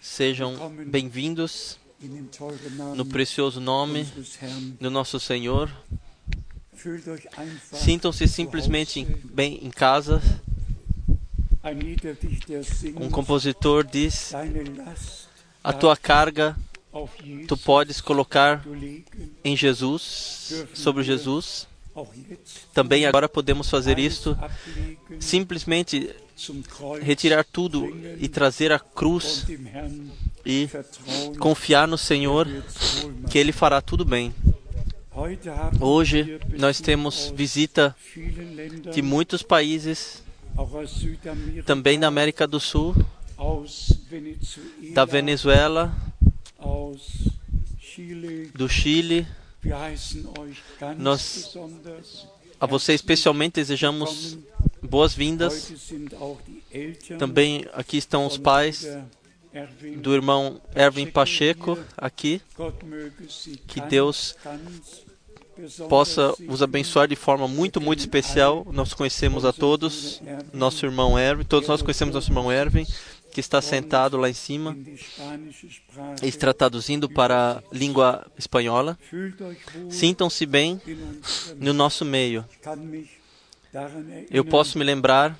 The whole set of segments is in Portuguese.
Sejam bem-vindos no precioso nome do nosso Senhor. Sintam-se simplesmente bem em casa. Um compositor diz: A tua carga tu podes colocar em Jesus, sobre Jesus. Também agora podemos fazer isto, simplesmente retirar tudo e trazer a cruz e confiar no Senhor que Ele fará tudo bem. Hoje nós temos visita de muitos países, também da América do Sul, da Venezuela, do Chile. Nós, a você especialmente desejamos boas-vindas. Também aqui estão os pais do irmão Erwin Pacheco aqui. Que Deus possa os abençoar de forma muito, muito especial. Nós conhecemos a todos, nosso irmão Erwin, todos nós conhecemos nosso irmão Erwin, que está sentado lá em cima está traduzindo para a língua espanhola. Sintam-se bem no nosso meio. Eu posso me lembrar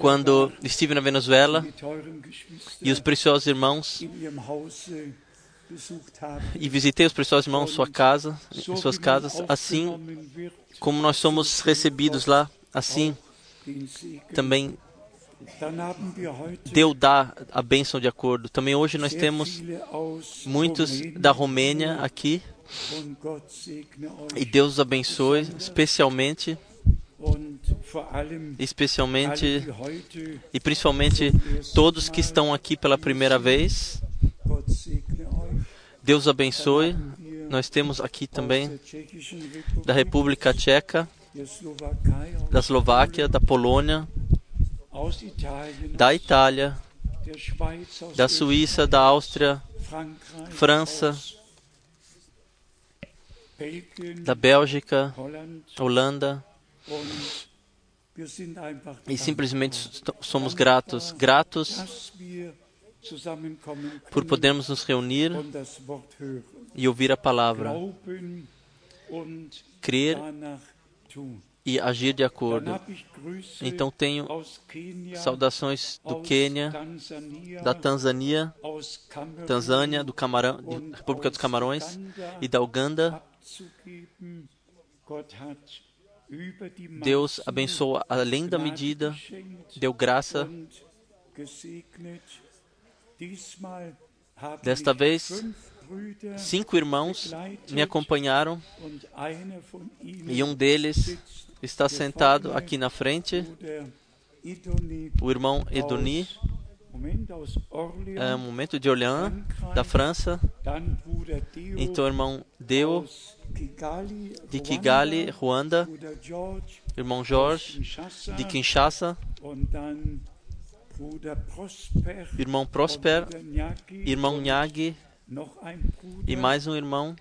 quando estive na Venezuela e os preciosos irmãos e visitei os preciosos irmãos em sua casa, em suas casas, assim como nós somos recebidos lá, assim também Deus dá a bênção de acordo. Também hoje nós temos muitos da Romênia aqui. E Deus os abençoe, especialmente especialmente e principalmente todos que estão aqui pela primeira vez. Deus abençoe. Nós temos aqui também da República Tcheca, da Eslováquia, da Polônia, da Itália, da Suíça, da Áustria, França, da Bélgica, Holanda. E simplesmente somos gratos, gratos por podermos nos reunir e ouvir a palavra, crer e agir de acordo. Então tenho saudações do Quênia, da Tanzânia, Tanzânia, do Camarão, República dos Camarões e da Uganda. Deus abençoou além da medida, deu graça. Desta vez, cinco irmãos me acompanharam e um deles está sentado aqui na frente. O irmão Edoni, é um momento de Orléans, da França. Então, o irmão Deo, de Kigali, Ruanda. Irmão Jorge, de Kinshasa. Irmão Prosper, irmão Nyagi e mais um irmão.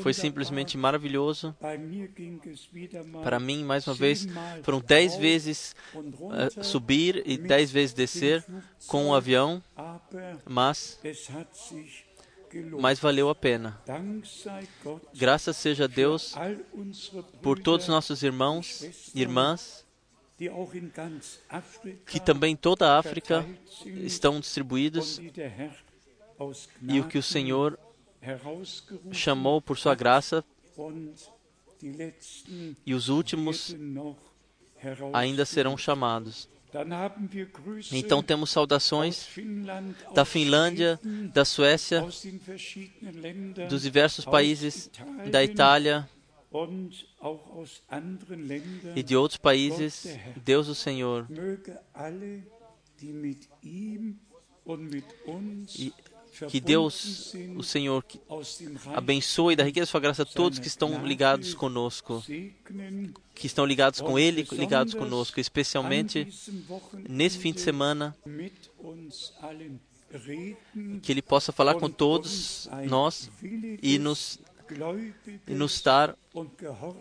Foi simplesmente maravilhoso. Para mim, mais uma vez, foram dez vezes uh, subir e dez vezes descer com o um avião, mas, mas valeu a pena. Graças seja a Deus por todos os nossos irmãos e irmãs que também toda a África estão distribuídos e o que o Senhor chamou por sua graça e os últimos ainda serão chamados. Então temos saudações da Finlândia, da Suécia, dos diversos países da Itália e de outros países. Deus o Senhor. E que Deus, o Senhor, abençoe da riqueza da sua graça todos que estão ligados conosco, que estão ligados com Ele, ligados conosco, especialmente nesse fim de semana, que Ele possa falar com todos nós e nos, e nos dar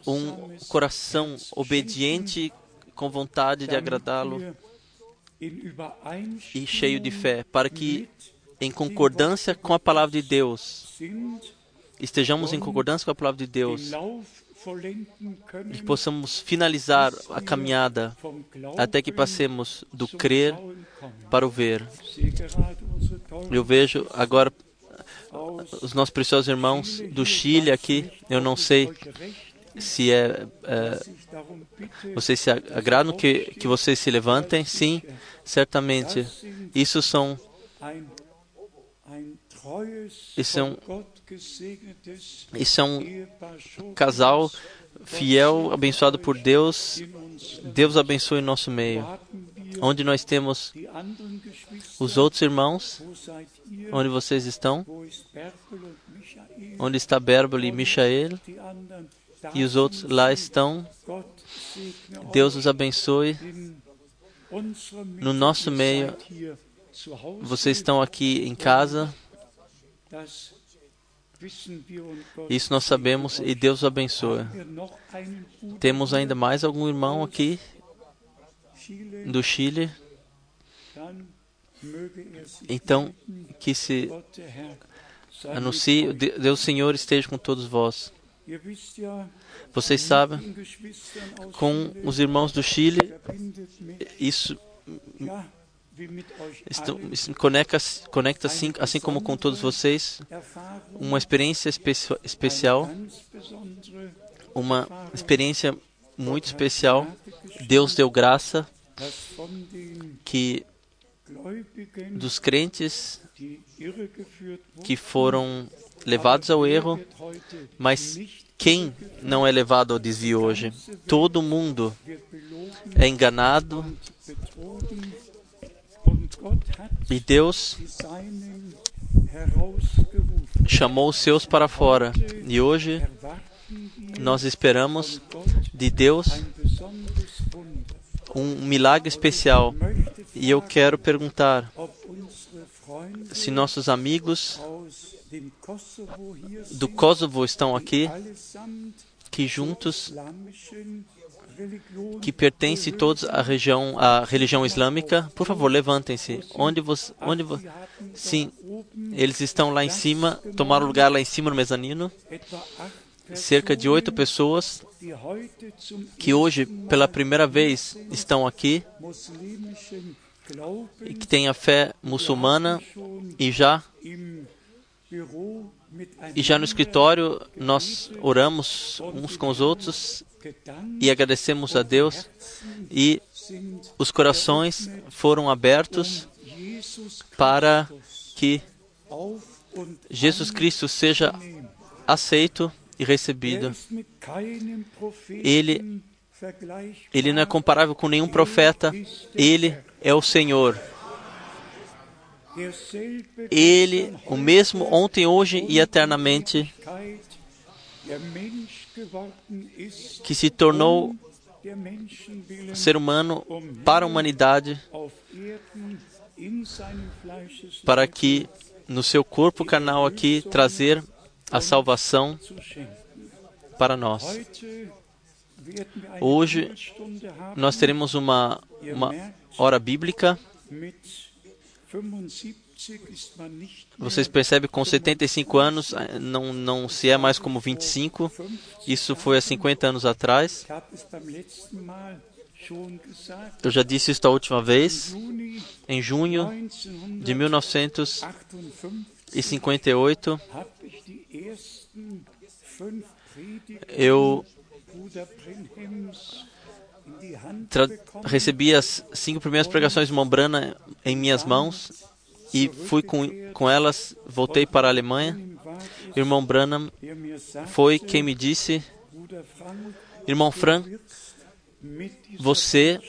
um coração obediente, com vontade de agradá-lo e cheio de fé, para que, em concordância com a palavra de Deus, estejamos em concordância com a palavra de Deus e possamos finalizar a caminhada até que passemos do crer para o ver. Eu vejo agora os nossos preciosos irmãos do Chile aqui. Eu não sei se é, é vocês se agradam que que vocês se levantem. Sim, certamente. Isso são é um, isso é um casal fiel, abençoado por Deus. Deus abençoe nosso meio. Onde nós temos os outros irmãos, onde vocês estão? Onde está Bérbol e Michael? E os outros lá estão. Deus os abençoe. No nosso meio, vocês estão aqui em casa. Isso nós sabemos e Deus abençoa. Temos ainda mais algum irmão aqui do Chile? Então, que se anuncie, Deus Senhor esteja com todos vós. Vocês sabem, com os irmãos do Chile, isso Estou, conecta, conecta assim, assim como com todos vocês, uma experiência espe especial, uma experiência muito especial. Deus deu graça que dos crentes que foram levados ao erro, mas quem não é levado ao desvio hoje? Todo mundo é enganado e Deus chamou os seus para fora. E hoje nós esperamos de Deus um milagre especial. E eu quero perguntar se nossos amigos do Kosovo estão aqui, que juntos que pertence todos à região, à religião islâmica, por favor, levantem-se. Onde você, onde vo... Sim, eles estão lá em cima, tomaram lugar lá em cima no mezanino. Cerca de oito pessoas que hoje, pela primeira vez, estão aqui e que têm a fé muçulmana e já e já no escritório nós oramos uns com os outros e agradecemos a Deus e os corações foram abertos para que Jesus Cristo seja aceito e recebido. Ele, ele não é comparável com nenhum profeta, ele é o Senhor. Ele, o mesmo ontem, hoje e eternamente, que se tornou ser humano para a humanidade, para que no seu corpo carnal aqui trazer a salvação para nós. Hoje nós teremos uma, uma hora bíblica vocês percebem com 75 anos eh, não, não se é mais como 25. Isso foi há 50 anos atrás. Eu já disse isso a última vez. Em junho de 1958, eu recebi as cinco primeiras pregações de Mombrana em minhas mãos e fui com, com elas, voltei para a Alemanha. Irmão Branham foi quem me disse: Irmão Frank, você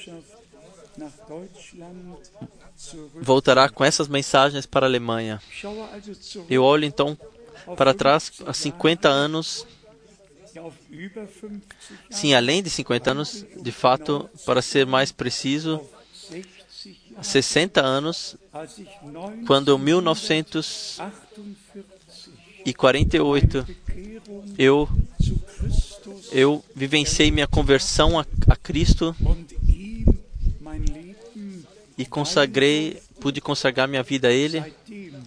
voltará com essas mensagens para a Alemanha. Eu olho então para trás, há 50 anos. Sim, além de 50 anos, de fato, para ser mais preciso, 60 anos, quando em 1948 eu eu vivenciei minha conversão a, a Cristo e consagrei, pude consagrar minha vida a Ele.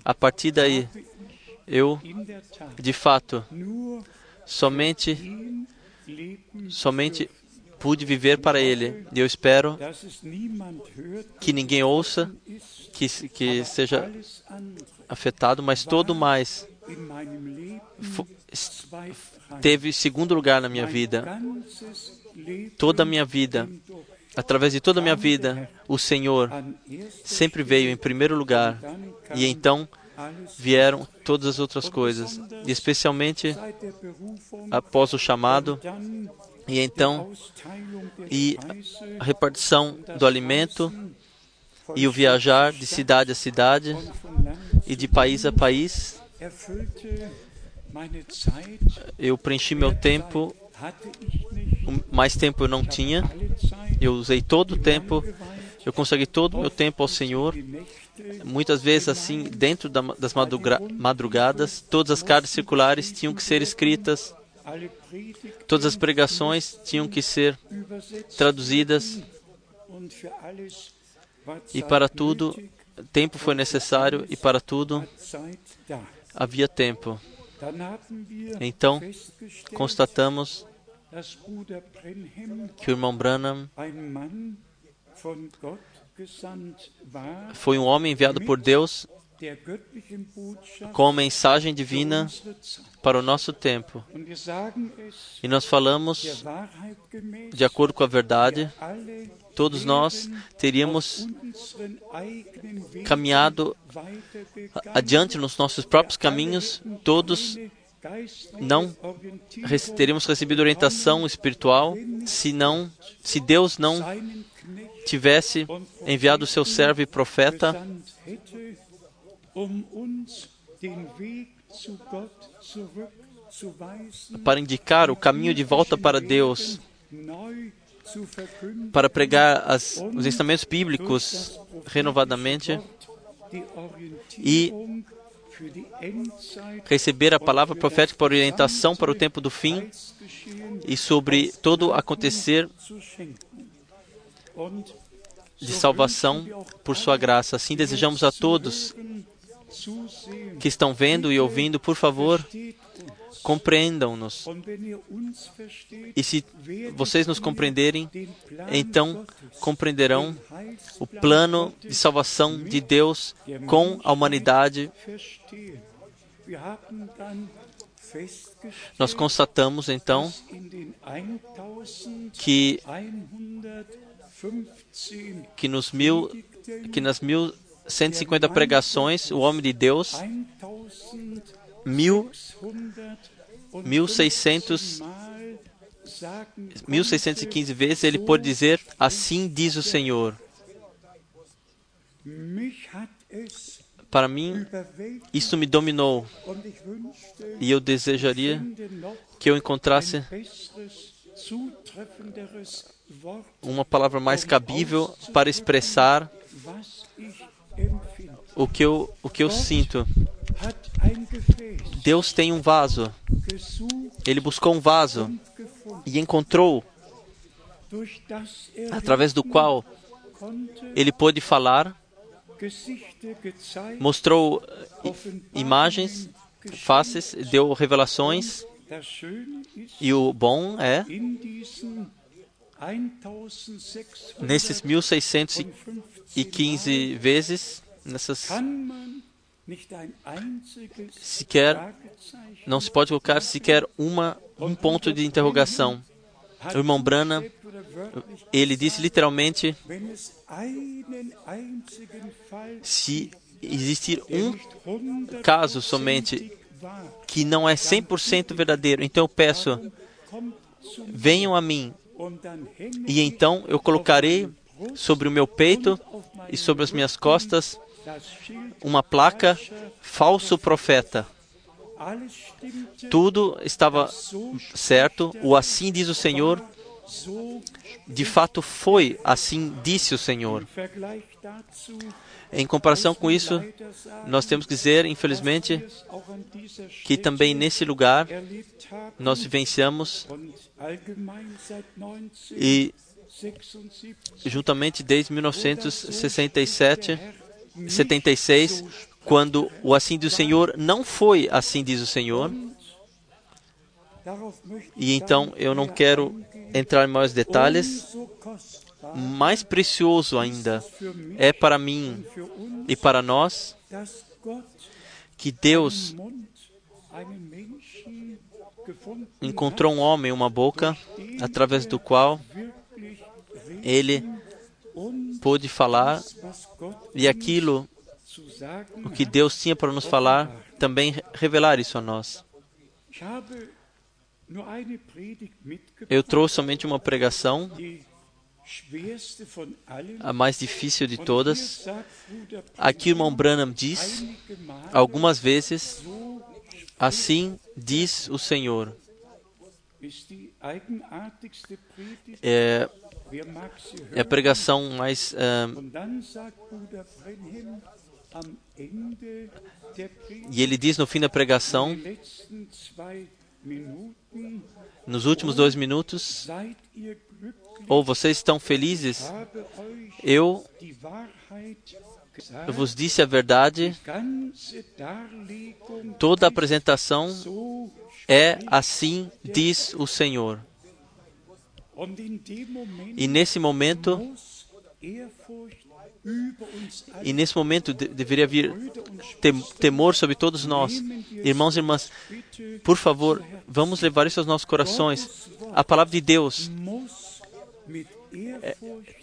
A partir daí, eu, de fato, somente, somente pude viver para Ele. E eu espero que ninguém ouça, que, que seja afetado, mas todo mais teve segundo lugar na minha vida. Toda a minha vida, através de toda a minha vida, o Senhor sempre veio em primeiro lugar. E então vieram todas as outras coisas, e especialmente após o chamado e então e a repartição do alimento e o viajar de cidade a cidade e de país a país. Eu preenchi meu tempo, mais tempo eu não tinha. Eu usei todo o tempo, eu consegui todo o meu tempo ao Senhor. Muitas vezes, assim, dentro das madrugadas, todas as cartas circulares tinham que ser escritas, todas as pregações tinham que ser traduzidas, e para tudo, tempo foi necessário, e para tudo havia tempo. Então, constatamos que o irmão Branham foi um homem enviado por Deus com a mensagem divina para o nosso tempo. E nós falamos, de acordo com a verdade, todos nós teríamos caminhado adiante nos nossos próprios caminhos, todos não teríamos recebido orientação espiritual se não, se Deus não tivesse enviado o seu servo e profeta para indicar o caminho de volta para Deus, para pregar as, os ensinamentos bíblicos renovadamente e receber a palavra profética para orientação para o tempo do fim e sobre todo acontecer de salvação por sua graça. Assim desejamos a todos que estão vendo e ouvindo, por favor, compreendam-nos. E se vocês nos compreenderem, então compreenderão o plano de salvação de Deus com a humanidade. Nós constatamos então que que nos mil que nas mil 150 pregações, o homem de Deus, mil, 1600, 1615 vezes ele pode dizer: Assim diz o Senhor. Para mim, isso me dominou e eu desejaria que eu encontrasse uma palavra mais cabível para expressar o que eu, o que eu sinto. Deus tem um vaso. Ele buscou um vaso e encontrou, através do qual ele pôde falar, mostrou imagens, faces, deu revelações. E o bom é, nesses 1615 vezes, nessas sequer não se pode colocar sequer uma um ponto de interrogação. O irmão Brana, ele disse literalmente: se existir um caso somente que não é 100% verdadeiro, então eu peço, venham a mim, e então eu colocarei sobre o meu peito e sobre as minhas costas uma placa falso profeta. Tudo estava certo, o assim diz o Senhor. De fato foi, assim disse o Senhor. Em comparação com isso, nós temos que dizer, infelizmente, que também nesse lugar nós vivenciamos e juntamente desde 1967, 76, quando o assim do Senhor não foi assim diz o Senhor. E então eu não quero entrar em maiores detalhes. Mais precioso ainda é para mim e para nós que Deus encontrou um homem, uma boca, através do qual ele pôde falar e aquilo o que Deus tinha para nos falar também revelar isso a nós. Eu trouxe somente uma pregação, a mais difícil de todas. Aqui o irmão Branham diz algumas vezes: Assim diz o Senhor. É, é a pregação mais. e ele diz no fim da pregação, nos últimos dois minutos, ou oh, vocês estão felizes? Eu vos disse a verdade. Toda a apresentação é assim, diz o Senhor. E nesse momento, e nesse momento deveria vir temor sobre todos nós. Irmãos e irmãs, por favor, vamos levar isso aos nossos corações. A palavra de Deus é,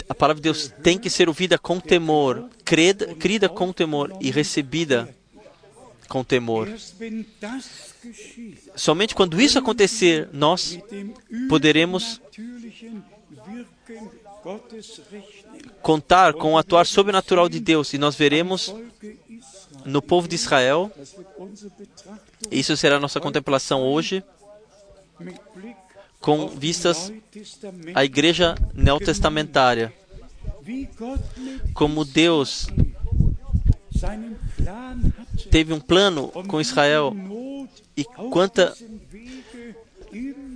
a palavra de Deus tem que ser ouvida com temor, crida, crida com temor e recebida com temor. Somente quando isso acontecer, nós poderemos contar com o atuar sobrenatural de Deus e nós veremos no povo de Israel. Isso será nossa contemplação hoje com vistas à igreja neotestamentária. Como Deus teve um plano com Israel e quanta,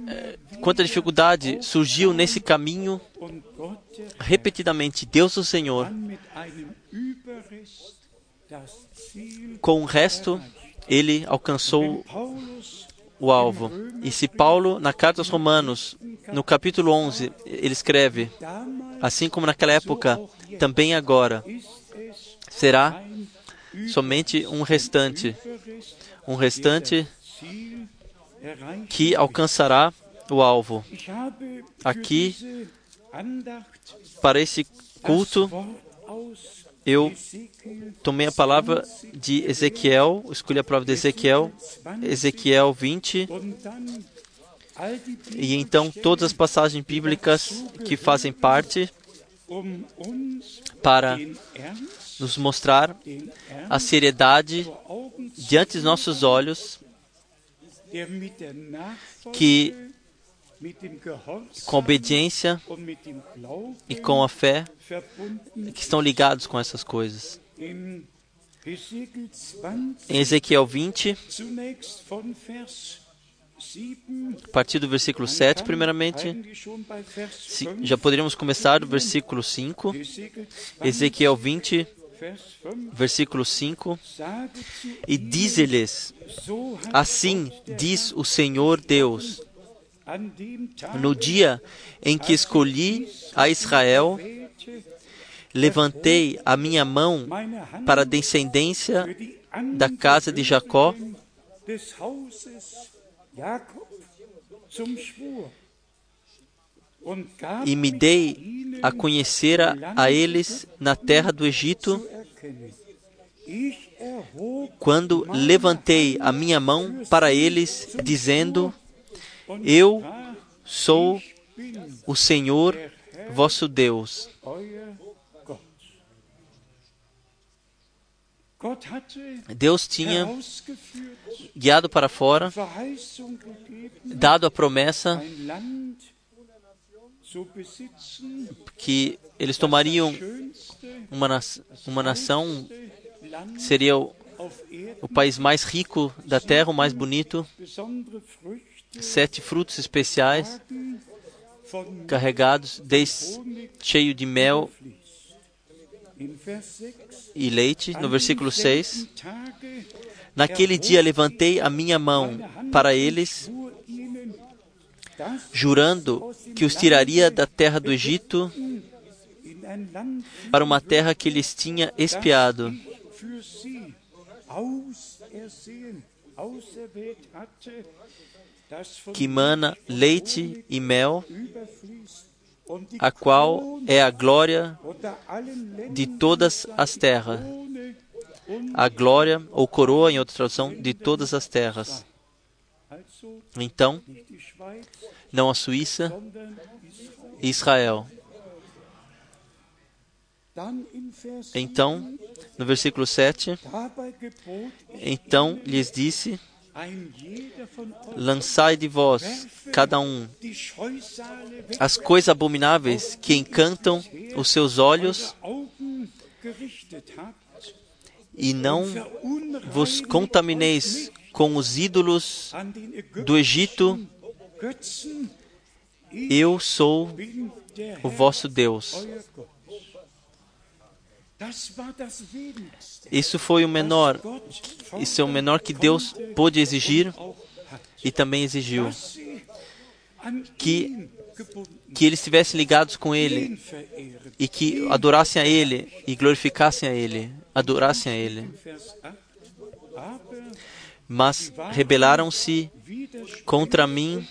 eh, quanta dificuldade surgiu nesse caminho repetidamente. Deus, o Senhor, com o resto, ele alcançou o alvo. E se Paulo, na carta aos Romanos, no capítulo 11, ele escreve: Assim como naquela época, também agora será somente um restante, um restante que alcançará o alvo. Aqui, para esse culto, eu tomei a palavra de Ezequiel, escolhi a palavra de Ezequiel, Ezequiel 20. E então todas as passagens bíblicas que fazem parte para nos mostrar a seriedade diante dos nossos olhos que com obediência e com a fé que estão ligados com essas coisas. Em Ezequiel 20, a partir do versículo 7, primeiramente, já poderíamos começar do versículo 5. Ezequiel 20, versículo 5. E diz-lhes: Assim diz o Senhor Deus no dia em que escolhi a Israel, levantei a minha mão para a descendência da casa de Jacó e me dei a conhecer a eles na terra do Egito, quando levantei a minha mão para eles, dizendo: eu sou o Senhor vosso Deus. Deus tinha guiado para fora, dado a promessa que eles tomariam uma, uma nação, seria o, o país mais rico da terra, o mais bonito, sete frutos especiais carregados, des, cheio de mel e leite. No versículo 6. Naquele dia levantei a minha mão para eles, jurando que os tiraria da terra do Egito para uma terra que lhes tinha espiado que mana leite e mel, a qual é a glória de todas as terras. A glória, ou coroa, em outra tradução, de todas as terras. Então, não a Suíça, Israel. Então, no versículo 7, então lhes disse: Lançai de vós, cada um, as coisas abomináveis que encantam os seus olhos, e não vos contamineis com os ídolos do Egito. Eu sou o vosso Deus. Isso foi o menor, isso é o menor que Deus pôde exigir e também exigiu que que eles estivessem ligados com Ele e que adorassem a Ele e glorificassem a Ele, adorassem a Ele. Mas rebelaram-se contra mim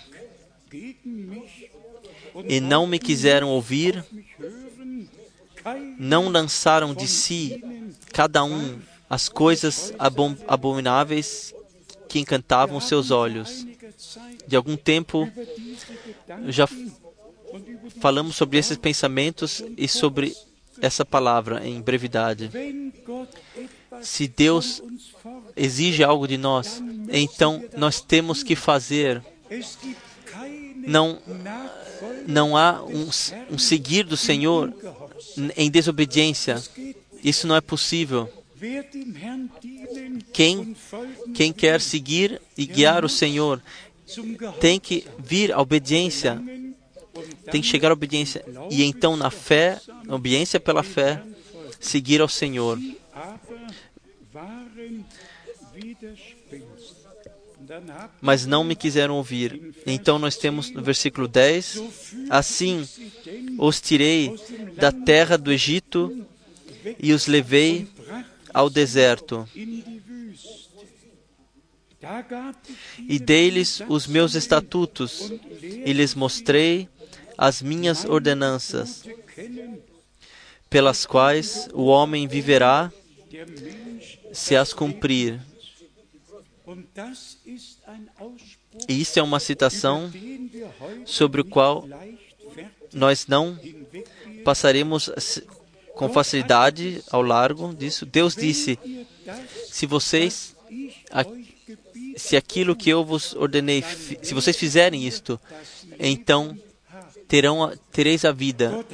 e não me quiseram ouvir não lançaram de si, cada um, as coisas abomináveis que encantavam seus olhos. De algum tempo, já falamos sobre esses pensamentos e sobre essa palavra em brevidade. Se Deus exige algo de nós, então nós temos que fazer. Não, não há um, um seguir do Senhor em desobediência. Isso não é possível. Quem, quem quer seguir e guiar o Senhor tem que vir à obediência, tem que chegar à obediência e então na fé, na obediência pela fé, seguir ao Senhor. Mas não me quiseram ouvir. Então nós temos no versículo 10: Assim os tirei da terra do Egito e os levei ao deserto. E dei-lhes os meus estatutos e lhes mostrei as minhas ordenanças, pelas quais o homem viverá se as cumprir. E isso é uma citação sobre o qual nós não passaremos com facilidade ao largo disso. Deus disse: se vocês, se aquilo que eu vos ordenei, se vocês fizerem isto, então terão, tereis a vida.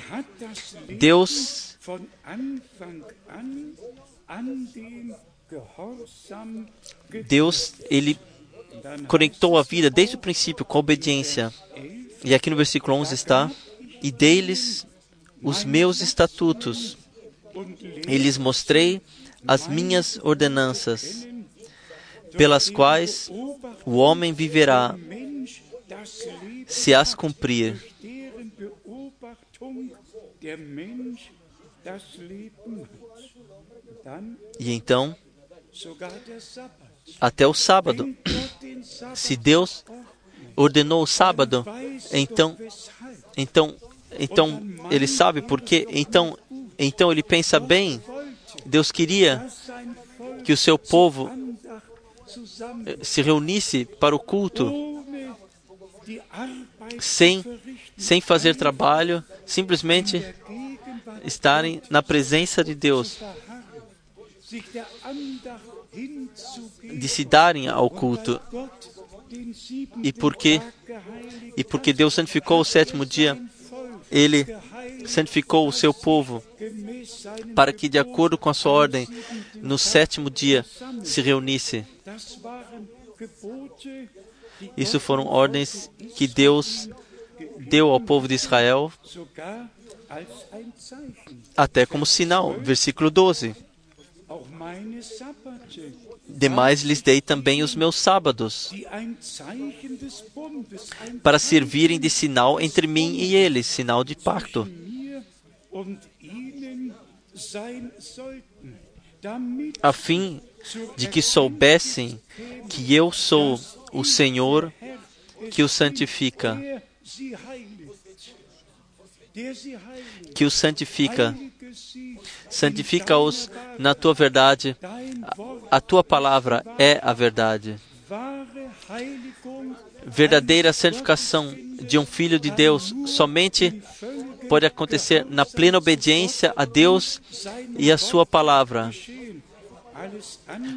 Deus Deus, ele conectou a vida desde o princípio com a obediência. E aqui no versículo 11 está: E deles os meus estatutos, e lhes mostrei as minhas ordenanças, pelas quais o homem viverá se as cumprir. E então, até o sábado. Se Deus ordenou o sábado, então, então, então ele sabe por quê. Então, então ele pensa bem. Deus queria que o seu povo se reunisse para o culto sem sem fazer trabalho, simplesmente estarem na presença de Deus de se darem ao culto. E porque, e porque Deus santificou o sétimo dia, Ele santificou o seu povo para que, de acordo com a sua ordem, no sétimo dia se reunisse. Isso foram ordens que Deus deu ao povo de Israel até como sinal. Versículo 12. Demais lhes dei também os meus sábados, para servirem de sinal entre mim e eles, sinal de pacto, a fim de que soubessem que eu sou o Senhor que os santifica, que os santifica. Santifica-os na tua verdade. A tua palavra é a verdade. Verdadeira santificação de um filho de Deus somente pode acontecer na plena obediência a Deus e a sua palavra.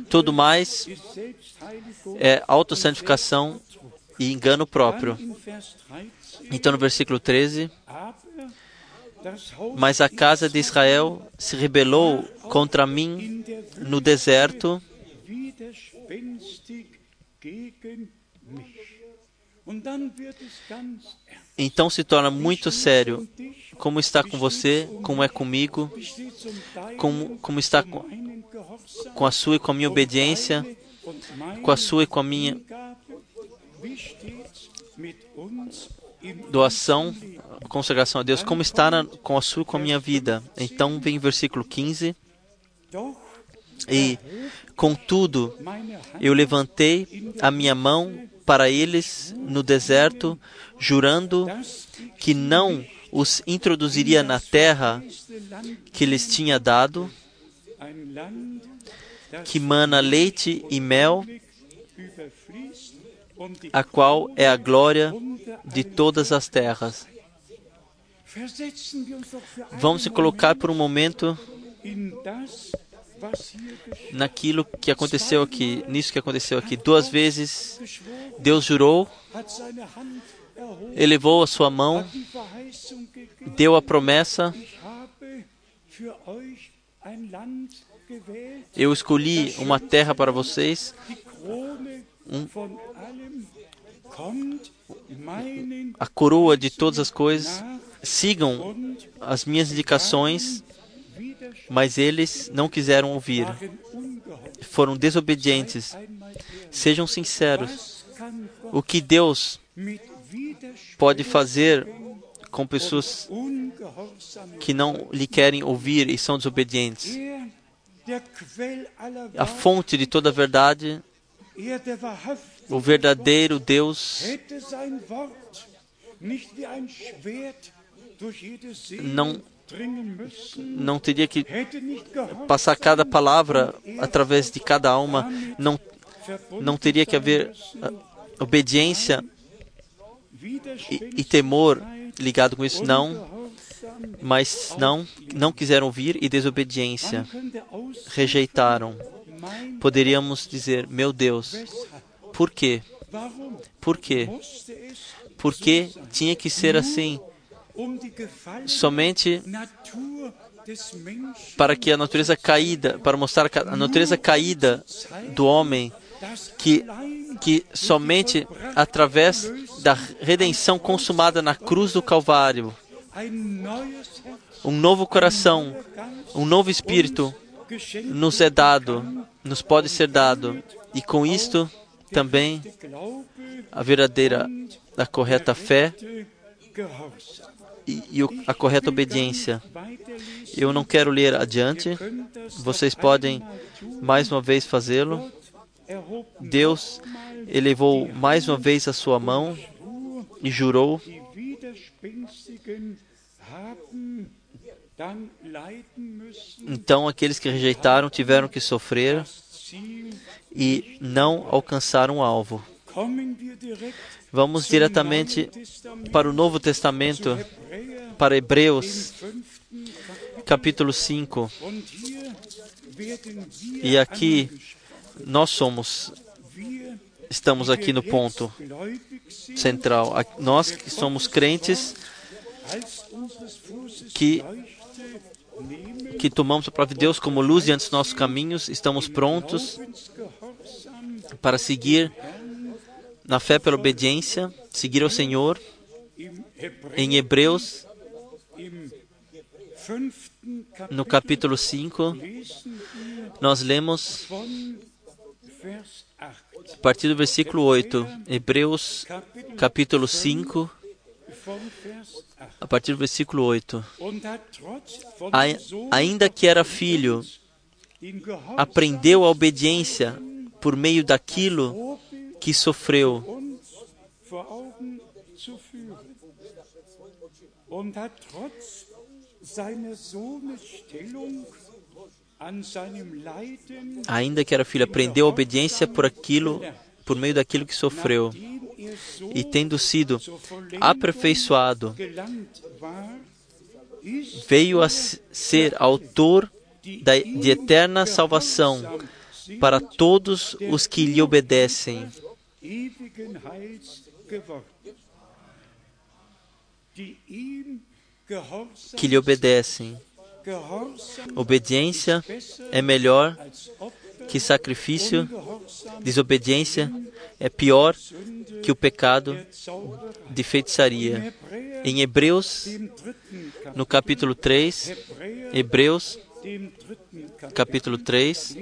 Tudo mais é autossantificação e engano próprio. Então, no versículo 13, mas a casa de Israel se rebelou contra mim no deserto. Então se torna muito sério como está com você, como é comigo, como, como está com, com a sua e com a minha obediência, com a sua e com a minha doação, consagração a Deus, como está na, com a sua com a minha vida. Então vem o versículo 15. E, contudo, eu levantei a minha mão para eles no deserto, jurando que não os introduziria na terra que lhes tinha dado, que mana leite e mel, a qual é a glória de todas as terras. Vamos se colocar por um momento naquilo que aconteceu aqui, nisso que aconteceu aqui. Duas vezes Deus jurou, elevou a sua mão, deu a promessa. Eu escolhi uma terra para vocês, um, a coroa de todas as coisas, sigam as minhas indicações, mas eles não quiseram ouvir. Foram desobedientes. Sejam sinceros. O que Deus pode fazer com pessoas que não lhe querem ouvir e são desobedientes? A fonte de toda a verdade o verdadeiro Deus não, não teria que passar cada palavra através de cada alma, não, não teria que haver ah, obediência e, e temor ligado com isso, não, mas não, não quiseram ouvir e desobediência, rejeitaram. Poderíamos dizer, meu Deus, por quê? Por quê? Porque tinha que ser assim somente para que a natureza caída, para mostrar a natureza caída do homem, que, que somente através da redenção consumada na cruz do Calvário, um novo coração, um novo espírito nos é dado, nos pode ser dado, e com isto também a verdadeira, a correta fé e, e a correta obediência. Eu não quero ler adiante, vocês podem mais uma vez fazê-lo. Deus elevou mais uma vez a sua mão e jurou. Então aqueles que rejeitaram tiveram que sofrer e não alcançaram o alvo. Vamos diretamente para o Novo Testamento, para Hebreus, capítulo 5. E aqui nós somos, estamos aqui no ponto central. Nós que somos crentes, que que tomamos a palavra de Deus como luz diante dos nossos caminhos, estamos prontos para seguir na fé pela obediência, seguir ao Senhor. Em Hebreus, no capítulo 5, nós lemos a partir do versículo 8. Hebreus, capítulo 5, a partir do versículo 8. Ainda que era filho, aprendeu a obediência por meio daquilo que sofreu. Ainda que era filho, aprendeu a obediência por aquilo, por meio daquilo que sofreu. E tendo sido aperfeiçoado, veio a ser autor de eterna salvação para todos os que lhe obedecem. Que lhe obedecem. Obediência é melhor que sacrifício, desobediência é pior que o pecado de feitiçaria. Em Hebreus, no capítulo 3, Hebreus, capítulo 3,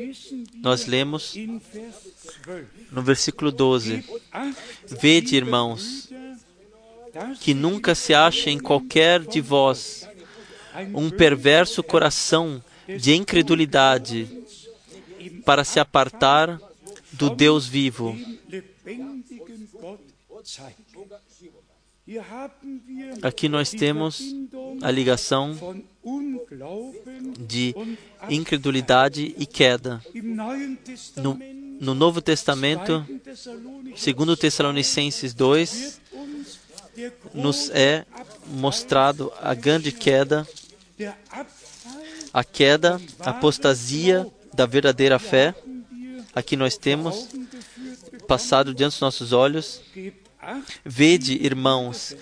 nós lemos no versículo 12: Vede, irmãos, que nunca se ache em qualquer de vós um perverso coração de incredulidade para se apartar do Deus vivo. Aqui nós temos a ligação de incredulidade e queda. No, no Novo Testamento, segundo Tessalonicenses 2, nos é mostrado a grande queda, a queda, a apostasia da verdadeira fé. Aqui nós temos passado diante dos nossos olhos. Vede, irmãos,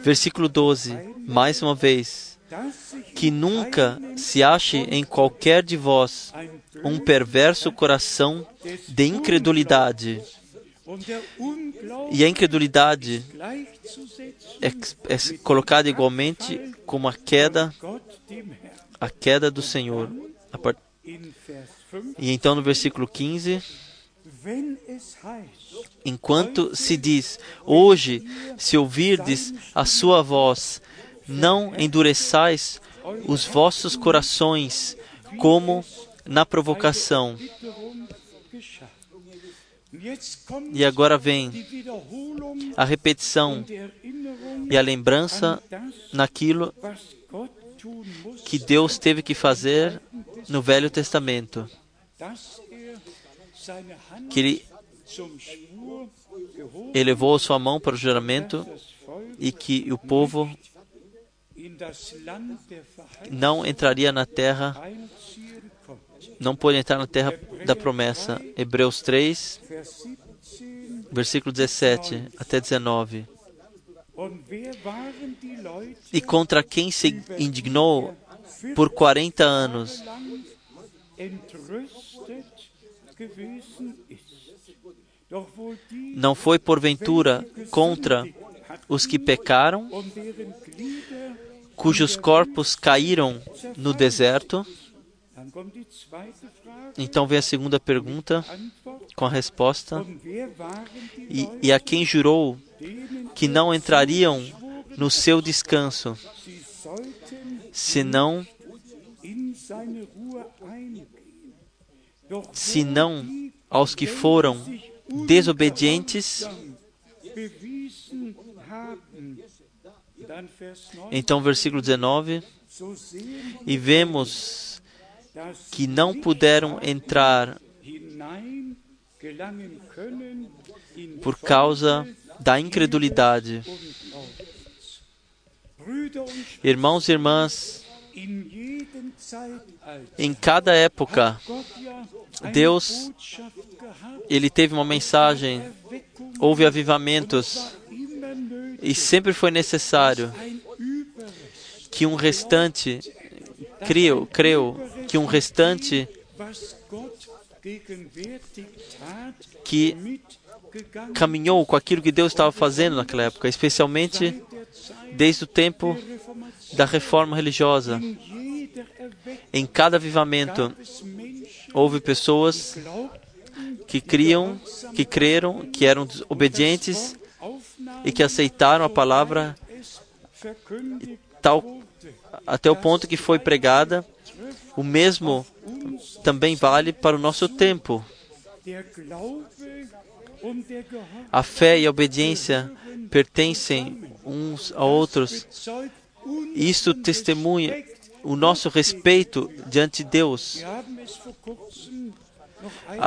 versículo 12, mais uma vez, que nunca se ache em qualquer de vós um perverso coração de incredulidade. E a incredulidade é, é colocada igualmente como a queda, a queda do Senhor. E então no versículo 15, enquanto se diz: Hoje, se ouvirdes a sua voz, não endureçais os vossos corações, como na provocação. E agora vem a repetição e a lembrança naquilo que Deus teve que fazer no Velho Testamento. Que ele elevou sua mão para o juramento e que o povo não entraria na terra, não pôde entrar na terra da promessa. Hebreus 3, versículo 17 até 19. E contra quem se indignou por 40 anos, não foi porventura contra os que pecaram, cujos corpos caíram no deserto? Então vem a segunda pergunta com a resposta. E, e a quem jurou que não entrariam no seu descanso, senão senão aos que foram desobedientes. Então, versículo 19: E vemos que não puderam entrar por causa da incredulidade. Irmãos e irmãs, em cada época, Deus ele teve uma mensagem, houve avivamentos e sempre foi necessário que um restante, creio, creio que um restante que caminhou com aquilo que Deus estava fazendo naquela época, especialmente desde o tempo da reforma religiosa. Em cada avivamento houve pessoas que criam, que creram, que eram obedientes e que aceitaram a palavra tal até o ponto que foi pregada. O mesmo também vale para o nosso tempo. A fé e a obediência pertencem uns a outros. Isto testemunha o nosso respeito diante de Deus.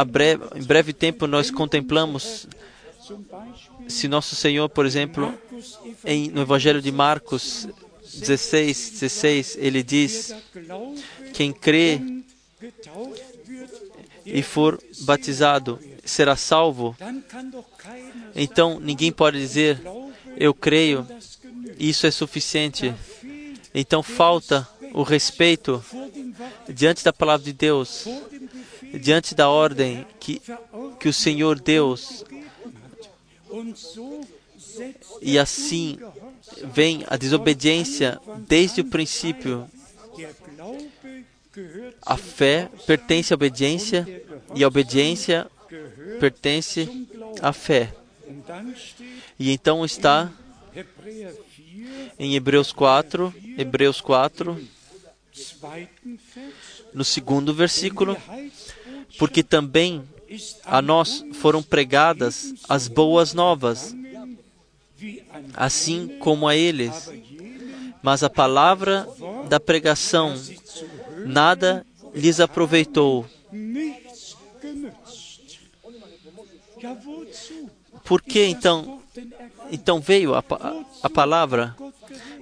Breve, em breve tempo nós contemplamos se nosso Senhor, por exemplo, em, no Evangelho de Marcos 16, 16, ele diz: Quem crê e for batizado será salvo. Então ninguém pode dizer: Eu creio, isso é suficiente. Então falta o respeito diante da palavra de Deus, diante da ordem que, que o Senhor Deus. E assim vem a desobediência desde o princípio. A fé pertence à obediência e a obediência pertence à fé. E então está em Hebreus 4, Hebreus 4, no segundo versículo, porque também a nós foram pregadas as boas novas, assim como a eles. Mas a palavra da pregação nada lhes aproveitou. Por que então, então veio a, a palavra?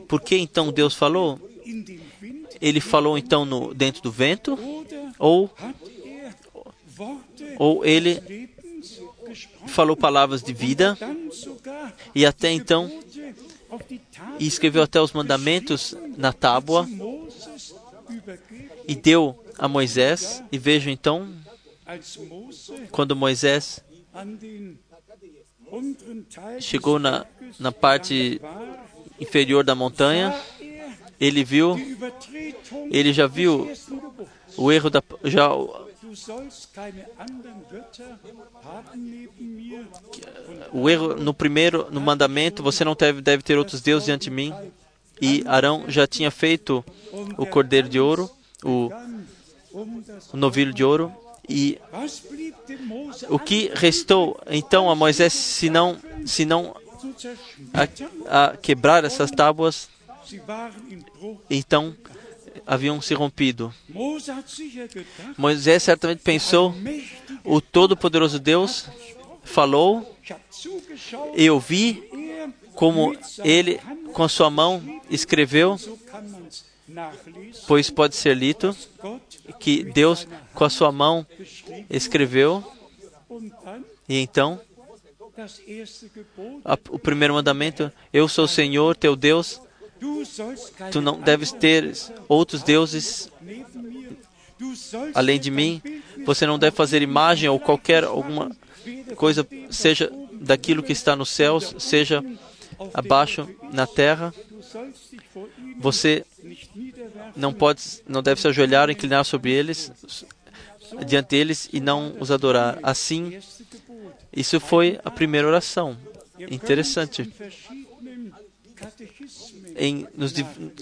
Por que então Deus falou? Ele falou então no, dentro do vento? Ou, ou ele falou palavras de vida e até então escreveu até os mandamentos na tábua e deu a Moisés. E vejo então, quando Moisés chegou na, na parte inferior da montanha, ele viu, ele já viu o erro da, já o erro no primeiro no mandamento você não deve, deve ter outros deuses diante de mim e Arão já tinha feito o cordeiro de ouro o, o novilho de ouro e o que restou então a Moisés se não a, a quebrar essas tábuas então haviam se rompido. Moisés certamente pensou: o Todo-Poderoso Deus falou, eu vi como ele, com a sua mão, escreveu, pois pode ser lido que Deus, com a sua mão, escreveu, e então, a, o primeiro mandamento: Eu sou o Senhor, teu Deus, Tu não deves ter outros deuses além de mim. Você não deve fazer imagem ou qualquer alguma coisa, seja daquilo que está nos céus, seja abaixo na terra. Você não pode, não deve se ajoelhar, inclinar sobre eles, diante deles e não os adorar. Assim, isso foi a primeira oração. Interessante em, nos,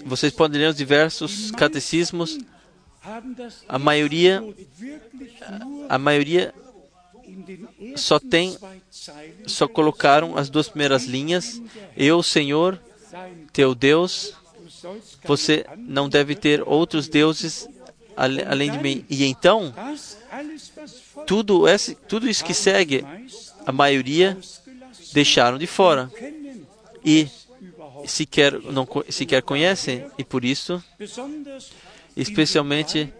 vocês podem ler os diversos catecismos. A maioria, a maioria só tem, só colocaram as duas primeiras linhas. Eu, Senhor, teu Deus, você não deve ter outros deuses além de mim. E então, tudo, esse, tudo isso que segue, a maioria deixaram de fora. E sequer, não, sequer conhecem, e por isso, especialmente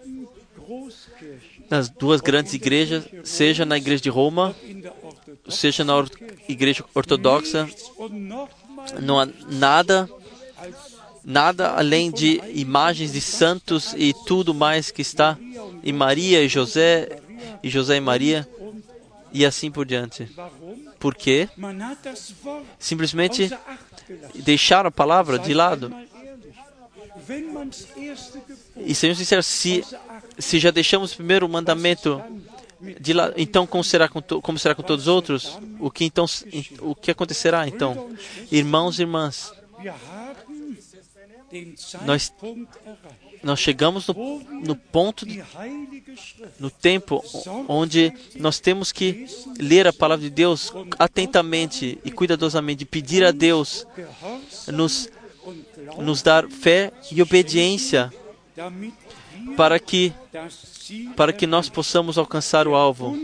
nas duas grandes igrejas, seja na igreja de Roma, seja na igreja ortodoxa, não há nada, nada além de imagens de santos e tudo mais que está em Maria e José, e José e Maria, e assim por diante. Por quê? Simplesmente deixaram a palavra de lado. E sejamos sinceros, se, se já deixamos o primeiro mandamento lado, então como será com, to, como será com todos os outros? O que então o que acontecerá então? Irmãos e irmãs, nós, nós chegamos no, no ponto, no tempo onde nós temos que ler a palavra de Deus atentamente e cuidadosamente, pedir a Deus nos, nos dar fé e obediência para que para que nós possamos alcançar o alvo.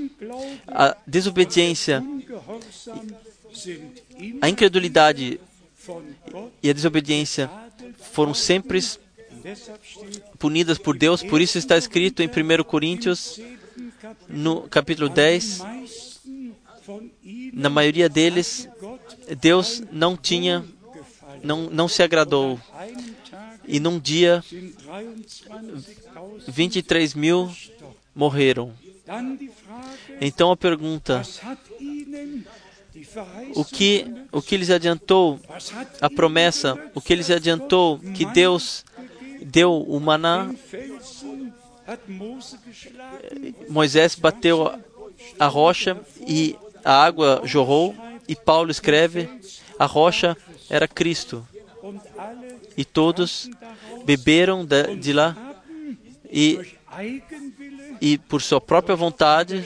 A desobediência, a incredulidade e a desobediência foram sempre punidas por Deus, por isso está escrito em 1 Coríntios, no capítulo 10, na maioria deles, Deus não tinha, não, não se agradou. E num dia, 23 mil morreram. Então a pergunta: o que, o que lhes adiantou a promessa? O que lhes adiantou que Deus deu o maná? Moisés bateu a rocha e a água jorrou. E Paulo escreve: a rocha era Cristo. E todos beberam de lá e, e por sua própria vontade,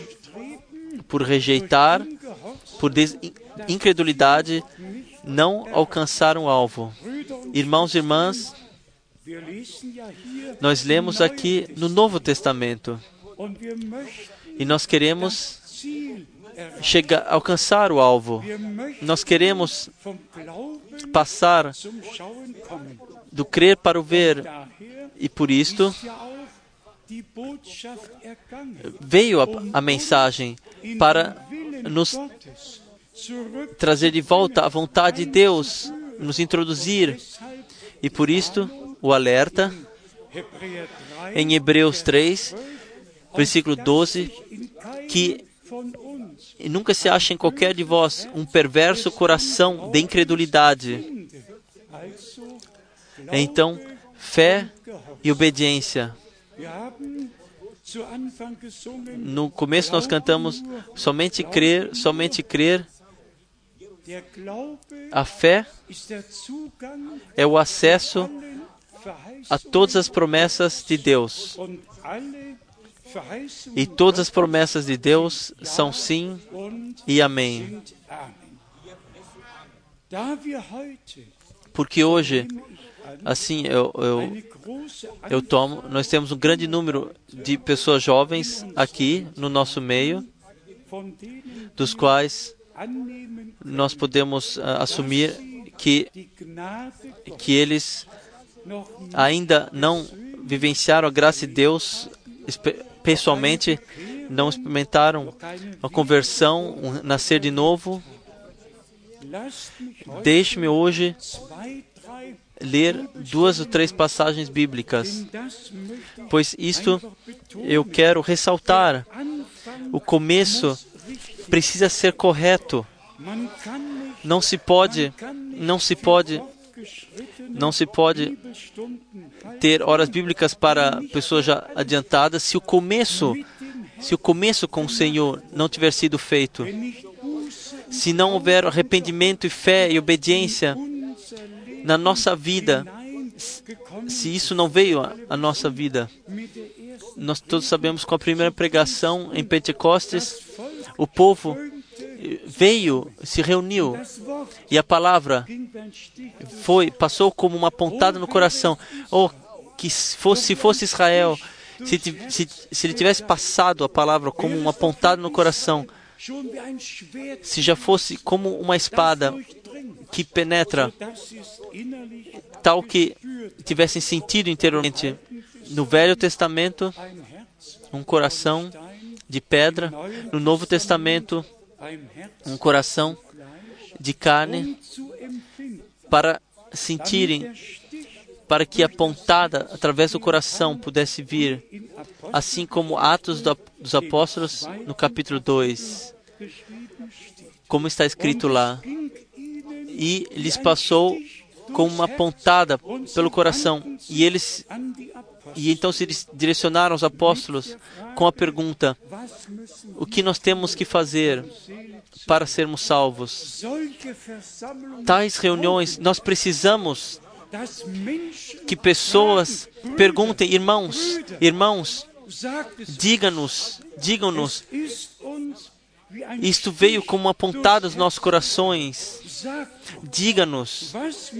por rejeitar, por incredulidade, não alcançaram o alvo. Irmãos e irmãs, nós lemos aqui no Novo Testamento e nós queremos chegar, alcançar o alvo. Nós queremos passar do crer para o ver e por isto veio a, a mensagem para nos trazer de volta a vontade de Deus, nos introduzir. E por isto, o alerta em Hebreus 3, versículo 12, que nunca se acha em qualquer de vós um perverso coração de incredulidade. Então, fé e obediência. No começo nós cantamos somente crer, somente crer. A fé é o acesso a todas as promessas de Deus. E todas as promessas de Deus são sim e amém. Porque hoje Assim, eu, eu, eu tomo. Nós temos um grande número de pessoas jovens aqui no nosso meio, dos quais nós podemos uh, assumir que, que eles ainda não vivenciaram a graça de Deus pessoalmente, não experimentaram a conversão, um nascer de novo. Deixe-me hoje ler duas ou três passagens bíblicas, pois isto eu quero ressaltar. O começo precisa ser correto. Não se pode, não se pode, não se pode ter horas bíblicas para pessoas já adiantadas se o começo, se o começo com o Senhor não tiver sido feito. Se não houver arrependimento e fé e obediência, na nossa vida, se isso não veio à nossa vida, nós todos sabemos com a primeira pregação em Pentecostes, o povo veio, se reuniu e a palavra foi passou como uma pontada no coração. Oh, que fosse, se fosse Israel, se, se, se ele tivesse passado a palavra como uma pontada no coração, se já fosse como uma espada que penetra, tal que tivessem sentido interiormente. No Velho Testamento, um coração de pedra, no Novo Testamento, um coração de carne, para sentirem, para que a pontada através do coração pudesse vir, assim como Atos dos Apóstolos, no capítulo 2, como está escrito lá. E lhes passou com uma pontada pelo coração. E eles e então se direcionaram aos apóstolos com a pergunta: O que nós temos que fazer para sermos salvos? Tais reuniões, nós precisamos que pessoas perguntem, irmãos, irmãos, diga-nos, digam-nos, isto veio como uma pontada nos nossos corações. Diga-nos,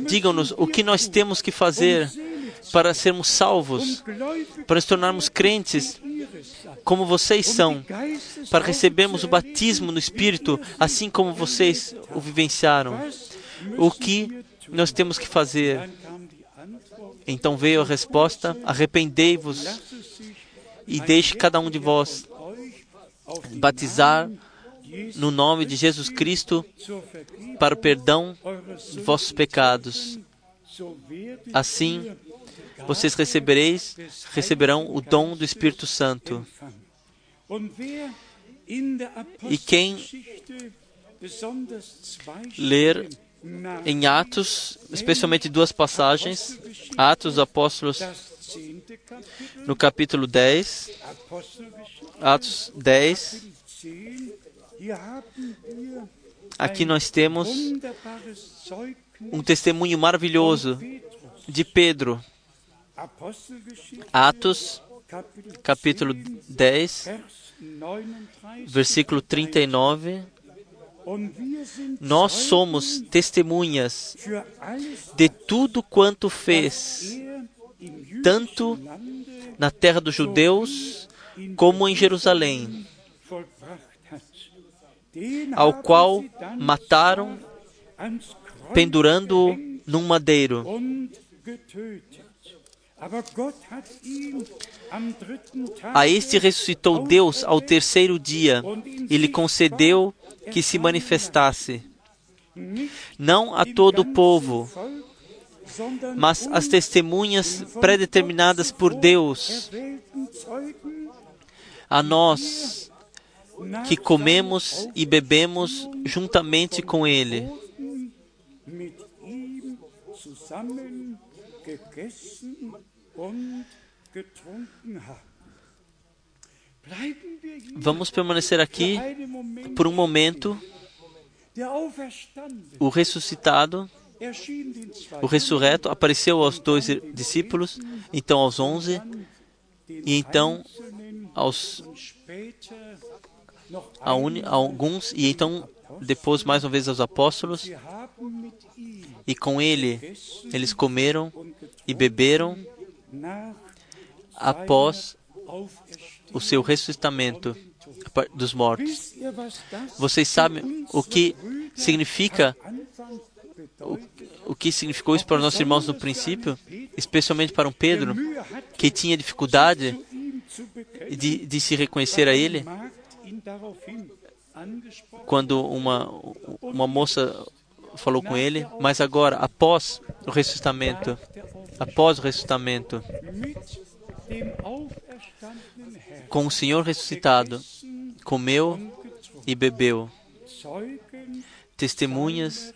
digam-nos o que nós temos que fazer para sermos salvos, para nos tornarmos crentes como vocês são, para recebermos o batismo no Espírito, assim como vocês o vivenciaram. O que nós temos que fazer? Então veio a resposta: arrependei-vos e deixe cada um de vós batizar no nome de Jesus Cristo para o perdão de vossos pecados. Assim, vocês recebereis, receberão o dom do Espírito Santo. E quem ler em Atos, especialmente duas passagens, Atos dos Apóstolos, no capítulo 10, Atos 10, aqui nós temos um testemunho maravilhoso de Pedro. Atos, capítulo 10, versículo 39. Nós somos testemunhas de tudo quanto fez, tanto na terra dos judeus como em Jerusalém, ao qual mataram, pendurando-o num madeiro. A este ressuscitou Deus ao terceiro dia e lhe concedeu que se manifestasse, não a todo o povo, mas as testemunhas predeterminadas por Deus, a nós que comemos e bebemos juntamente com Ele. Vamos permanecer aqui por um momento. O ressuscitado, o ressurreto, apareceu aos dois discípulos, então aos onze, e então aos a, un, a alguns, e então depois mais uma vez aos apóstolos. E com ele eles comeram e beberam após o seu ressuscitamento dos mortos. Vocês sabem o que significa o, o que significou isso para os nossos irmãos no princípio, especialmente para um Pedro que tinha dificuldade de, de se reconhecer a ele quando uma uma moça falou com ele, mas agora após o ressuscitamento, após o ressuscitamento, com o Senhor ressuscitado, comeu e bebeu, testemunhas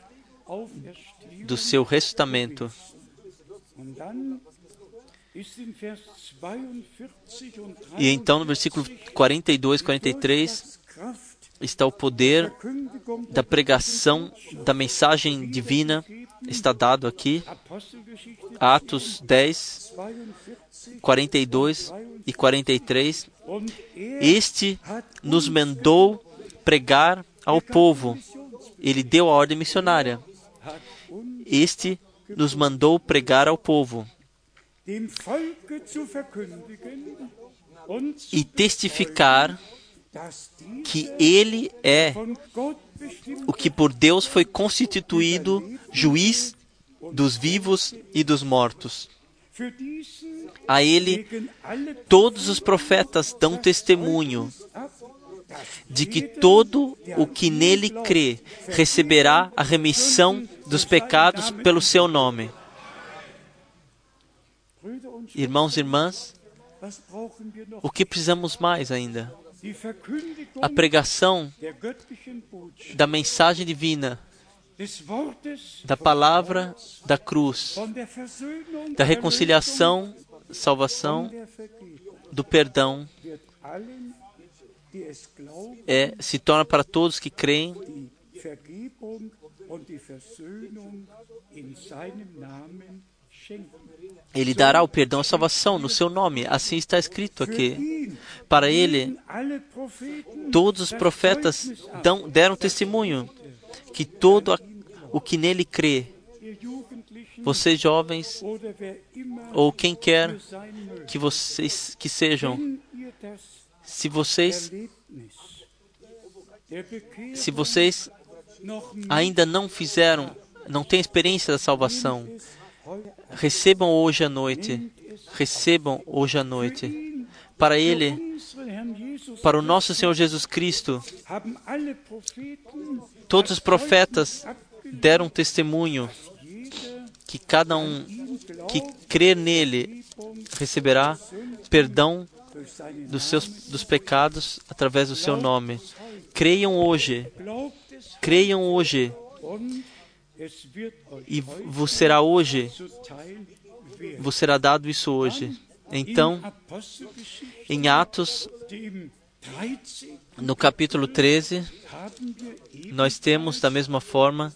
do seu ressuscitamento. E então no versículo 42, 43 está o poder da pregação da mensagem divina, está dado aqui. Atos 10, 42 e 43. Este nos mandou pregar ao povo. Ele deu a ordem missionária. Este nos mandou pregar ao povo e testificar que ele é o que por Deus foi constituído juiz dos vivos e dos mortos. A ele todos os profetas dão testemunho de que todo o que nele crê receberá a remissão dos pecados pelo seu nome. Irmãos e irmãs, o que precisamos mais ainda? A pregação da mensagem divina da palavra da cruz, da reconciliação, salvação, do perdão, é, se torna para todos que creem ele dará o perdão a salvação no seu nome. Assim está escrito aqui. Para ele, todos os profetas dão, deram testemunho que todo o que nele crê, vocês jovens ou quem quer que vocês que sejam, se vocês se vocês ainda não fizeram, não têm experiência da salvação, recebam hoje à noite, recebam hoje à noite. Para Ele, para o nosso Senhor Jesus Cristo, todos os profetas deram testemunho que cada um que crer nele receberá perdão dos seus dos pecados através do seu nome. Creiam hoje, creiam hoje e vos será hoje, vos será dado isso hoje. Então, em Atos, no capítulo 13, nós temos da mesma forma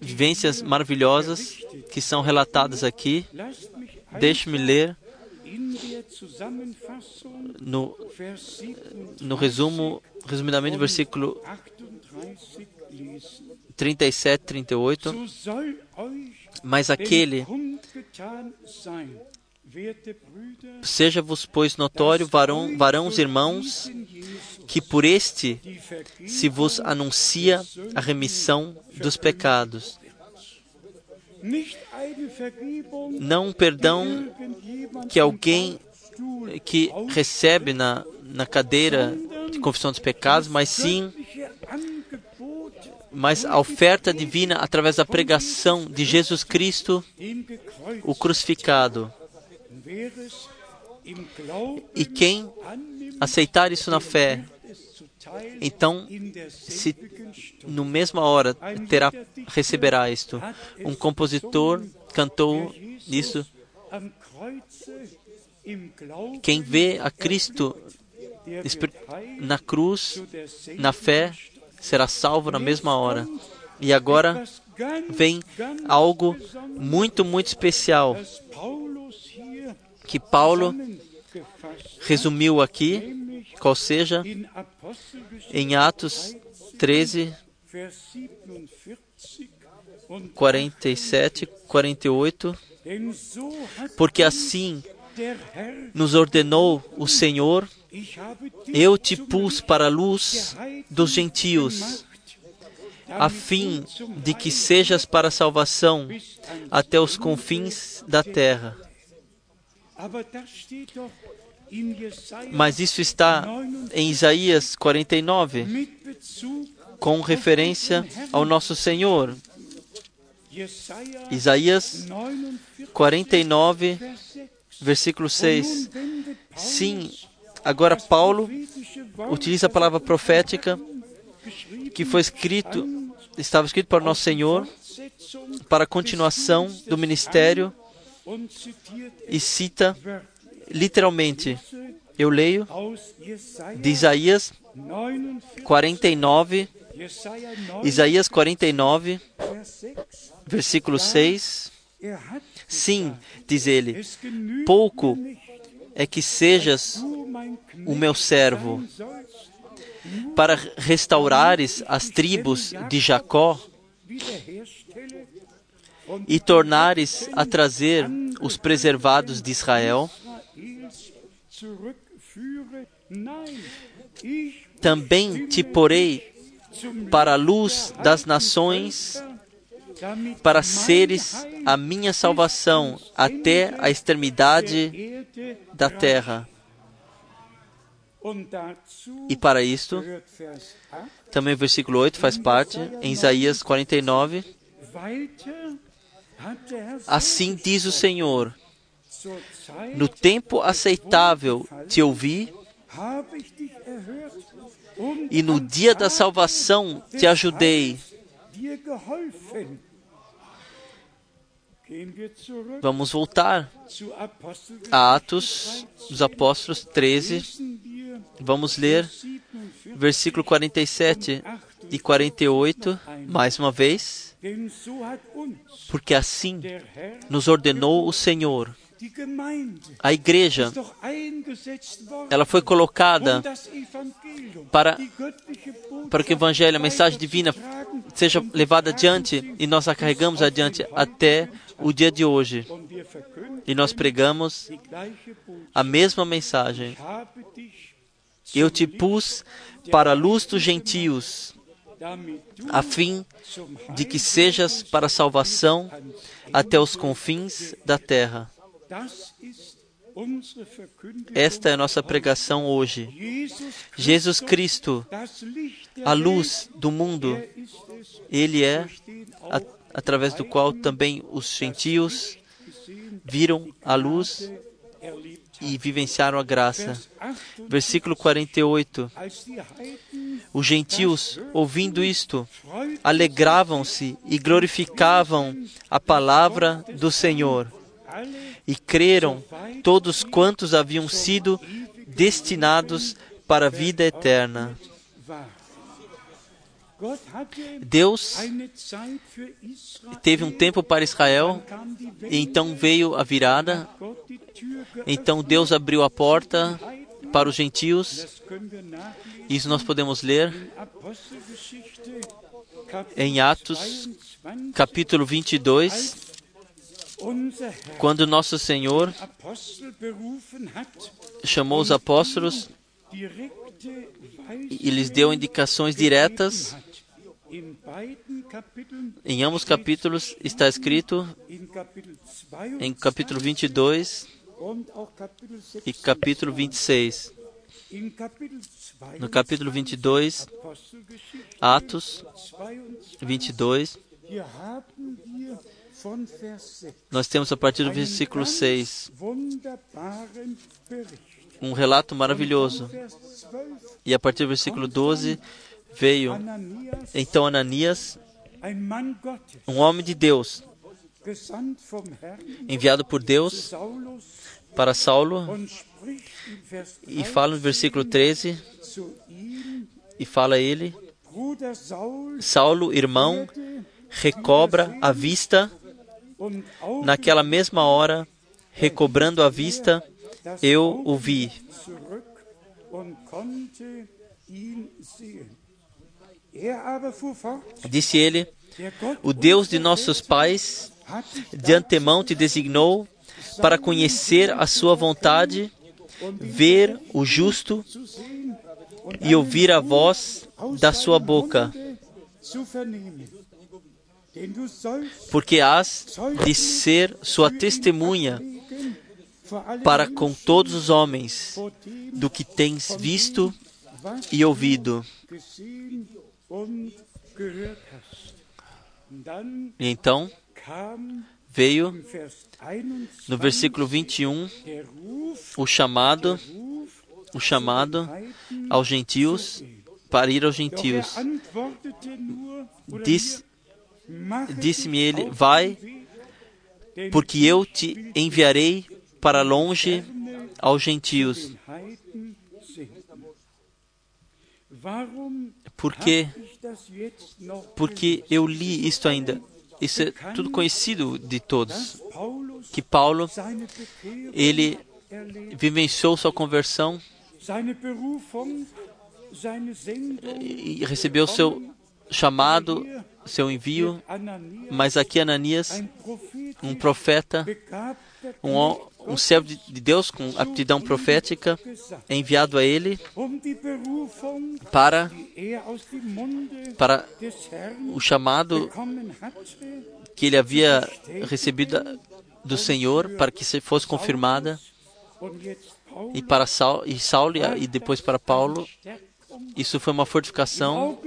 vivências maravilhosas que são relatadas aqui. Deixe-me ler no, no resumo, resumidamente, versículo 37, 38. Mas aquele Seja-vos, pois, notório, varão, varãos irmãos, que por este se vos anuncia a remissão dos pecados. Não perdão que alguém que recebe na, na cadeira de confissão dos pecados, mas sim mas a oferta divina através da pregação de Jesus Cristo, o crucificado. E quem aceitar isso na fé, então, se no mesma hora terá receberá isto. Um compositor cantou isso. Quem vê a Cristo na cruz, na fé, será salvo na mesma hora. E agora vem algo muito, muito especial que Paulo resumiu aqui, qual seja, em Atos 13, 47, 48, porque assim nos ordenou o Senhor, eu te pus para a luz dos gentios, a fim de que sejas para salvação até os confins da terra. Mas isso está em Isaías 49, com referência ao nosso Senhor. Isaías 49, versículo 6. Sim, agora Paulo utiliza a palavra profética que foi escrito, estava escrito para o nosso Senhor, para a continuação do ministério e cita literalmente. Eu leio de Isaías 49, Isaías 49, versículo 6. Sim, diz ele, pouco é que sejas o meu servo, para restaurares as tribos de Jacó e tornares a trazer os preservados de Israel. Também te porei para a luz das nações, para seres a minha salvação até a extremidade da terra. E para isto, também o versículo 8 faz parte, em Isaías 49. Assim diz o Senhor: No tempo aceitável te ouvi, e no dia da salvação te ajudei. Vamos voltar a Atos dos Apóstolos 13. Vamos ler versículo 47 e 48 mais uma vez. Porque assim nos ordenou o Senhor. A igreja, ela foi colocada para, para que o Evangelho, a mensagem divina, seja levada adiante e nós a carregamos adiante até o dia de hoje. E nós pregamos a mesma mensagem. Eu te pus para a luz dos gentios, a fim de que sejas para a salvação até os confins da terra. Esta é a nossa pregação hoje. Jesus Cristo, a luz do mundo, Ele é a, através do qual também os gentios viram a luz e vivenciaram a graça. Versículo 48. Os gentios, ouvindo isto, alegravam-se e glorificavam a palavra do Senhor. E creram todos quantos haviam sido destinados para a vida eterna. Deus teve um tempo para Israel, então veio a virada. Então Deus abriu a porta para os gentios. Isso nós podemos ler em Atos, capítulo 22, quando nosso Senhor chamou os apóstolos e lhes deu indicações diretas em ambos capítulos está escrito, em capítulo 22 e capítulo 26. No capítulo 22, Atos 22, nós temos a partir do versículo 6 um relato maravilhoso. E a partir do versículo 12, veio então Ananias, um homem de Deus, enviado por Deus para Saulo, e fala no versículo 13, e fala a ele, Saulo, irmão, recobra a vista. Naquela mesma hora, recobrando a vista, eu o vi. Disse ele: O Deus de nossos pais de antemão te designou para conhecer a sua vontade, ver o justo e ouvir a voz da sua boca. Porque has de ser sua testemunha para com todos os homens do que tens visto e ouvido. E então veio no versículo 21 o chamado, o chamado aos gentios para ir aos gentios. Diz, Disse-me ele: Vai, porque eu te enviarei para longe aos gentios. Porque, porque eu li isto ainda. Isso é tudo conhecido de todos. Que Paulo, ele vivenciou sua conversão e recebeu seu chamado, seu envio, mas aqui Ananias, um profeta, um, um servo de Deus com aptidão profética, é enviado a ele para, para o chamado que ele havia recebido do Senhor para que fosse confirmada e para Saul, e Saulo e depois para Paulo. Isso foi uma fortificação,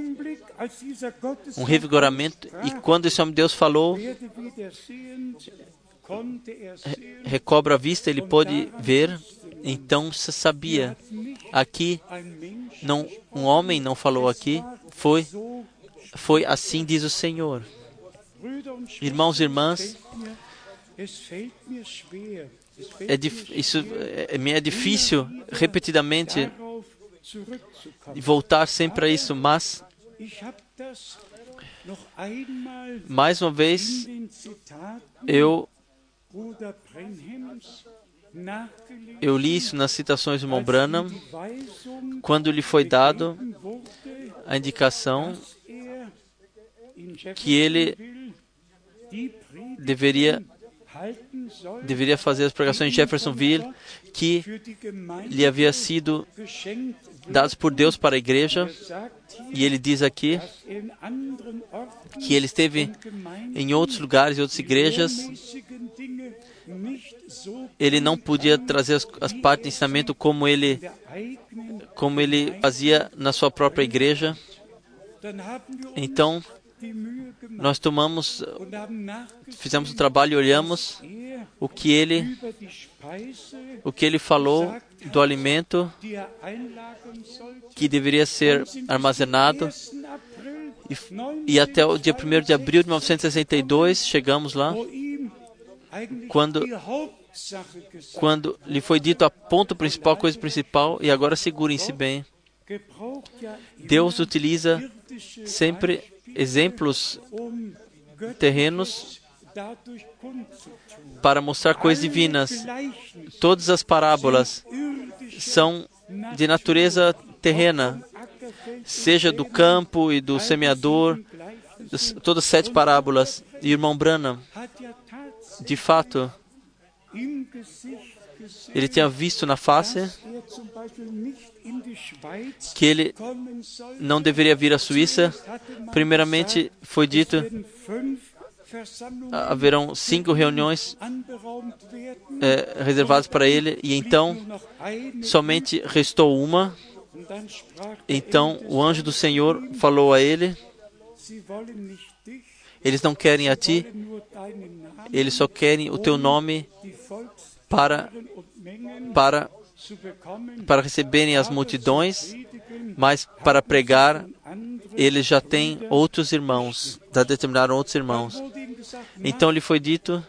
um revigoramento. E quando esse homem de Deus falou, recobra a vista, ele pôde ver. Então se sabia, aqui não um homem não falou aqui, foi, foi assim diz o Senhor. Irmãos e irmãs, é, isso é, é difícil repetidamente voltar sempre a isso, mas mais uma vez eu eu li isso nas citações de Mombrana, quando lhe foi dado a indicação que ele deveria deveria fazer as pregações em Jeffersonville que lhe havia sido dados por Deus para a igreja. E ele diz aqui que ele esteve em outros lugares, em outras igrejas. Ele não podia trazer as, as partes de ensinamento como ele, como ele fazia na sua própria igreja. Então, nós tomamos, fizemos o trabalho e olhamos o que ele, o que ele falou do alimento que deveria ser armazenado. E, e até o dia 1 de abril de 1962, chegamos lá, quando, quando lhe foi dito a ponto principal, a coisa principal, e agora segurem-se bem. Deus utiliza sempre exemplos terrenos para mostrar coisas divinas. Todas as parábolas são de natureza terrena, seja do campo e do semeador, todas as sete parábolas. E irmão Branham, de fato, ele tinha visto na face que ele não deveria vir à Suíça. Primeiramente, foi dito haverão cinco reuniões é, reservadas para ele, e então somente restou uma. Então o anjo do Senhor falou a ele: Eles não querem a ti, eles só querem o teu nome para, para, para receberem as multidões, mas para pregar, eles já têm outros irmãos, já determinaram outros irmãos. Então lhe foi dito: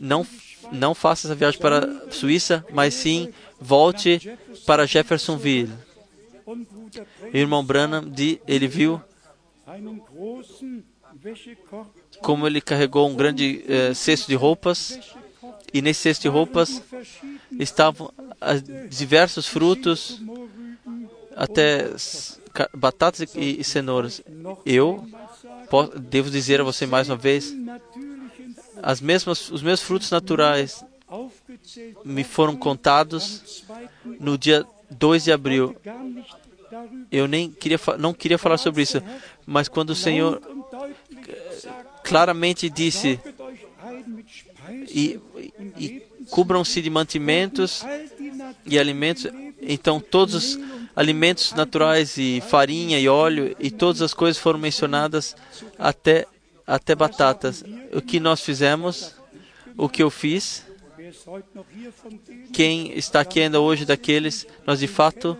não, não faça essa viagem para a Suíça, mas sim volte para Jeffersonville. Irmão Branham, ele viu como ele carregou um grande eh, cesto de roupas e nesse cesto de roupas estavam diversos frutos, até batatas e, cenouras. Eu devo dizer a você mais uma vez, as mesmas, os meus frutos naturais me foram contados no dia 2 de abril. Eu nem queria, não queria falar sobre isso, mas quando o Senhor claramente disse e, e cubram-se de mantimentos e alimentos. Então, todos os alimentos naturais e farinha e óleo e todas as coisas foram mencionadas até até batatas. O que nós fizemos, o que eu fiz, quem está aqui ainda hoje daqueles, nós de fato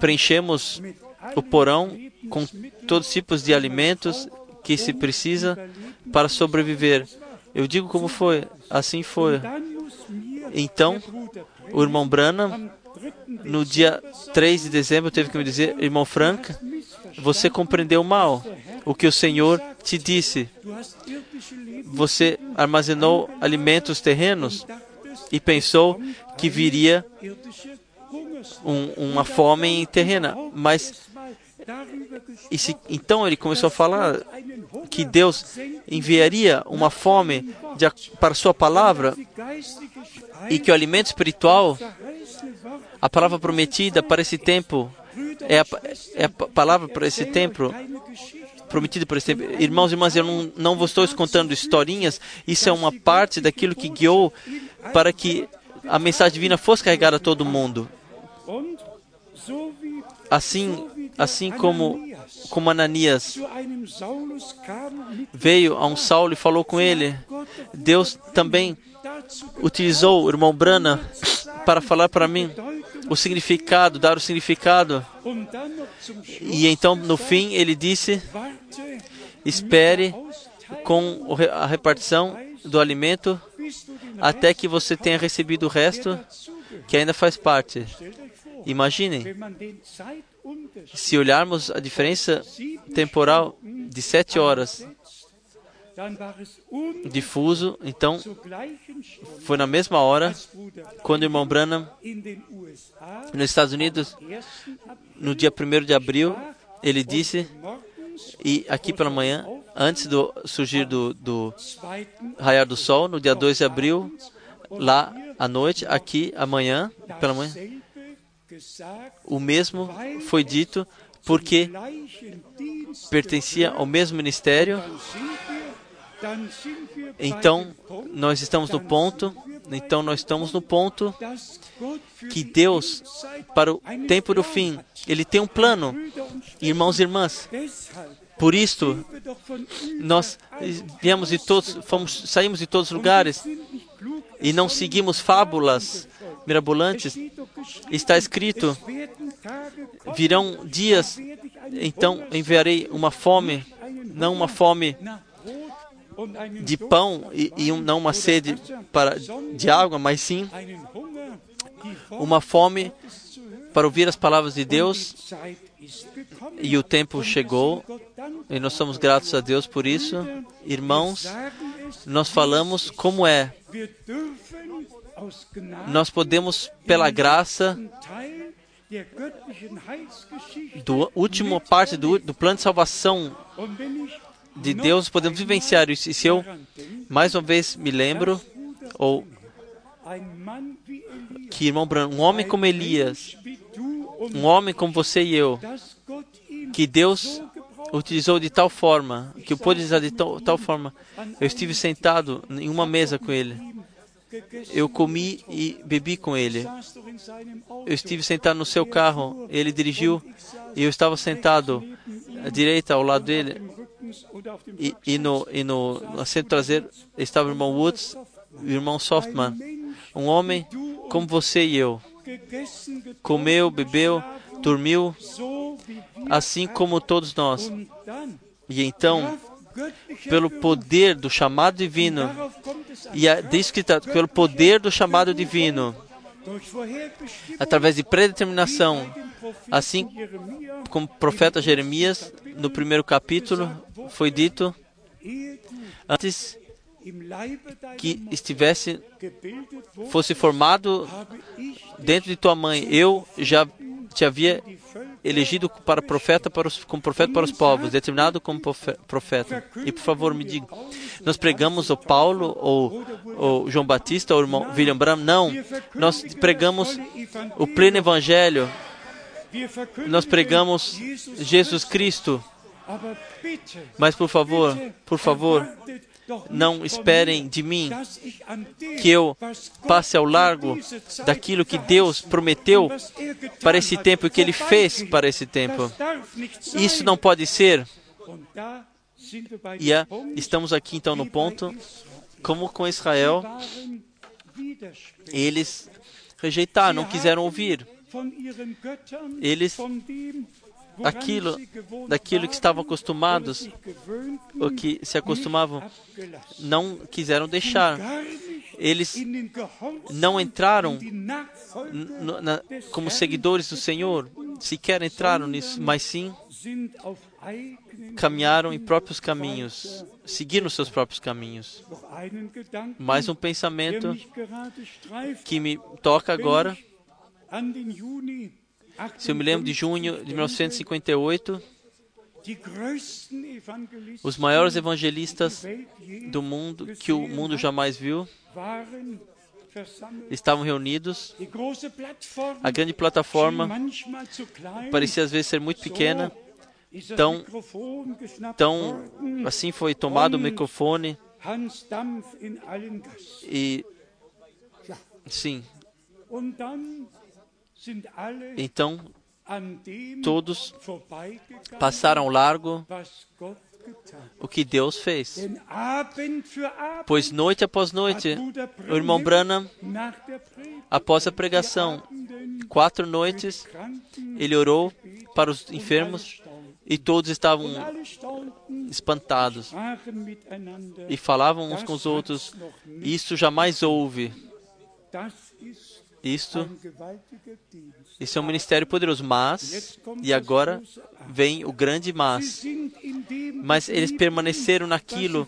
preenchemos o porão com todos os tipos de alimentos que se precisa para sobreviver. Eu digo como foi, assim foi. Então, o irmão Branham, no dia 3 de dezembro, teve que me dizer: Irmão Frank, você compreendeu mal o que o Senhor te disse. Você armazenou alimentos terrenos e pensou que viria um, uma fome terrena, mas se, então ele começou a falar que Deus enviaria uma fome de, para Sua palavra e que o alimento espiritual, a palavra prometida para esse tempo, é a, é a palavra para esse tempo prometido por esse tempo. Irmãos e irmãs, eu não, não vos estou contando historinhas, isso é uma parte daquilo que guiou para que a mensagem divina fosse carregada a todo mundo. Assim, assim como, como Ananias veio a um Saulo e falou com ele, Deus também utilizou o irmão Brana para falar para mim o significado, dar o significado. E então, no fim, ele disse: espere com a repartição do alimento até que você tenha recebido o resto que ainda faz parte. Imaginem, se olharmos a diferença temporal de sete horas difuso, então foi na mesma hora quando o irmão Branham, nos Estados Unidos, no dia 1 de abril, ele disse, e aqui pela manhã, antes do surgir do, do raiar do sol, no dia 2 de abril, lá à noite, aqui amanhã, pela manhã, o mesmo foi dito porque pertencia ao mesmo ministério então, nós estamos no ponto, então nós estamos no ponto que Deus, para o tempo do fim, Ele tem um plano, irmãos e irmãs. Por isto, nós viemos de todos, fomos, saímos de todos os lugares e não seguimos fábulas mirabolantes. Está escrito: virão dias, então enviarei uma fome, não uma fome de pão e, e não uma sede para, de água, mas sim uma fome para ouvir as palavras de Deus. E o tempo chegou, e nós somos gratos a Deus por isso. Irmãos, nós falamos como é. Nós podemos, pela graça, do última parte do, do plano de salvação de Deus, podemos vivenciar isso. E se eu, mais uma vez, me lembro, ou que, irmão Branco, um homem como Elias, um homem como você e eu, que Deus utilizou de tal forma, que eu pude usar de tal, tal forma, eu estive sentado em uma mesa com ele. Eu comi e bebi com ele. Eu estive sentado no seu carro, ele dirigiu e eu estava sentado à direita ao lado dele. E, e, no, e no, assento traseiro estava o irmão Woods o irmão Softman, um homem como você e eu. Comeu, bebeu, dormiu, assim como todos nós. E então, pelo poder do chamado divino, e a descrita pelo poder do chamado divino, através de predeterminação, assim como o profeta Jeremias, no primeiro capítulo, foi dito antes que estivesse fosse formado dentro de tua mãe, eu já te havia elegido para profeta para os, como profeta para os povos, determinado como profeta. E por favor me diga, nós pregamos o Paulo ou o João Batista ou o irmão William Branham? Não, nós pregamos o pleno evangelho. Nós pregamos Jesus Cristo. Mas por favor, por favor, não esperem de mim que eu passe ao largo daquilo que Deus prometeu para esse tempo e que Ele fez para esse tempo. Isso não pode ser. E estamos aqui então no ponto, como com Israel, eles rejeitaram, não quiseram ouvir. Eles aquilo, daquilo que estavam acostumados, o que se acostumavam, não quiseram deixar. Eles não entraram na, como seguidores do Senhor, sequer entraram nisso, mas sim caminharam em próprios caminhos, seguiram seus próprios caminhos. Mais um pensamento que me toca agora se eu me lembro de junho de 1958, os maiores evangelistas do mundo que o mundo jamais viu estavam reunidos. A grande plataforma parecia às vezes ser muito pequena. Então, então assim foi tomado o microfone e sim. Então, todos passaram ao largo o que Deus fez. Pois noite após noite, o irmão Branham, após a pregação, Quatro noites ele orou para os enfermos e todos estavam espantados e falavam uns com os outros: Isso jamais houve. Isto, isso é um ministério poderoso, mas, e agora vem o grande mas. Mas eles permaneceram naquilo,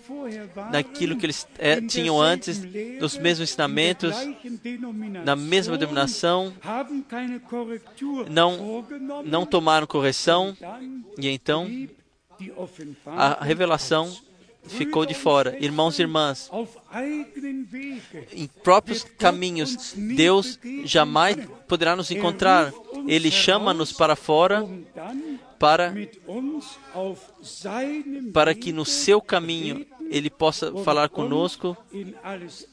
naquilo que eles é, tinham antes, nos mesmos ensinamentos, na mesma denominação, não, não tomaram correção, e então a revelação ficou de fora. Irmãos e irmãs, em próprios caminhos, Deus jamais poderá nos encontrar. Ele chama-nos para fora para, para que no seu caminho ele possa falar conosco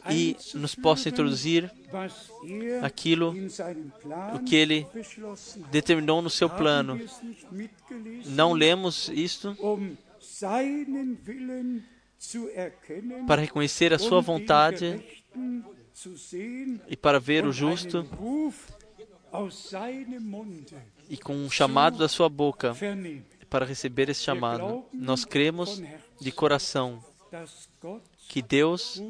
e nos possa introduzir aquilo o que ele determinou no seu plano. Não lemos isto para reconhecer a sua vontade e para ver o justo e com um chamado da sua boca para receber esse chamado. Nós cremos de coração que Deus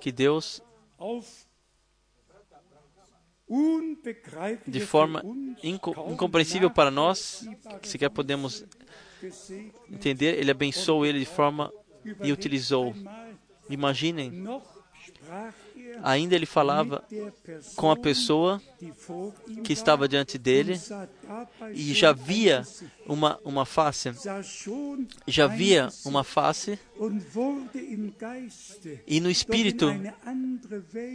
que Deus de forma incompreensível para nós, que sequer podemos entender, ele abençoou ele de forma e utilizou. Imaginem, ainda ele falava com a pessoa que estava diante dele e já via uma, uma face, já via uma face e no espírito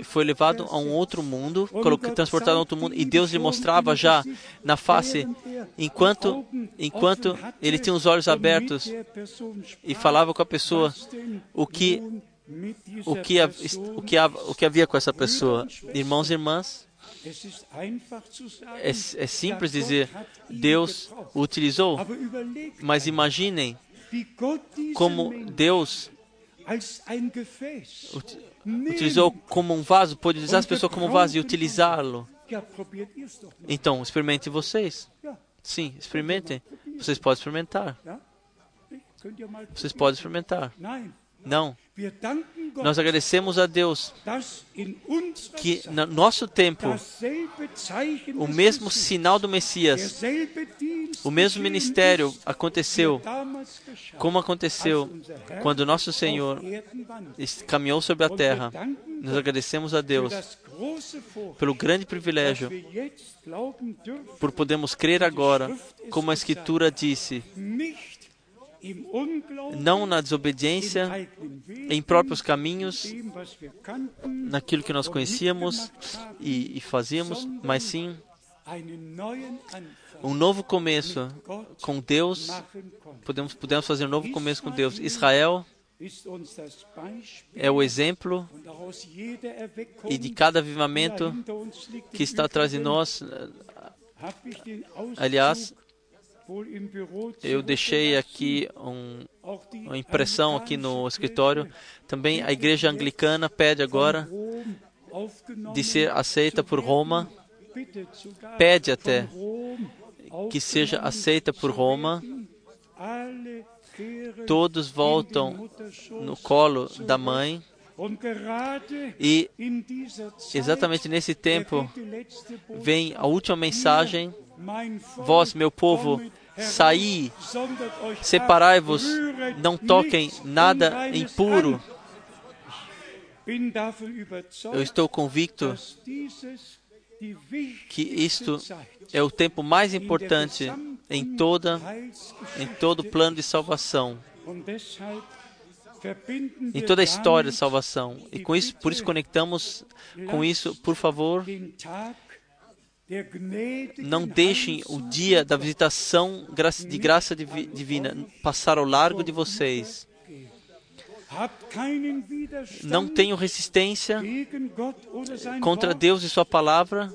foi levado a um outro mundo, transportado a outro mundo e Deus lhe mostrava já na face enquanto enquanto ele tinha os olhos abertos e falava com a pessoa o que o que, o, que, o que havia com essa pessoa. Irmãos e irmãs, é, é simples dizer, Deus o utilizou, mas imaginem como Deus utilizou como um vaso, pode utilizar as pessoas como um vaso e utilizá-lo. Então, experimentem vocês. Sim, experimentem. Vocês podem experimentar. Vocês podem experimentar. Não. Nós agradecemos a Deus que no nosso tempo o mesmo sinal do Messias, o mesmo ministério aconteceu, como aconteceu quando nosso Senhor caminhou sobre a terra. Nós agradecemos a Deus pelo grande privilégio, por podermos crer agora, como a Escritura disse, não na desobediência, em próprios caminhos, naquilo que nós conhecíamos e, e fazíamos, mas sim um novo começo com Deus. Podemos, podemos fazer um novo começo com Deus. Israel é o exemplo e de cada avivamento que está atrás de nós. Aliás, eu deixei aqui um, uma impressão aqui no escritório. Também a igreja anglicana pede agora de ser aceita por Roma, pede até que seja aceita por Roma. Todos voltam no colo da mãe. E exatamente nesse tempo vem a última mensagem Vós, meu povo, saí, separai-vos, não toquem nada impuro. Eu estou convicto que isto é o tempo mais importante em toda em todo o plano de salvação, em toda a história de salvação. E com isso, por isso conectamos com isso, por favor, não deixem o dia da visitação de graça divina passar ao largo de vocês. Não tenham resistência contra Deus e Sua palavra.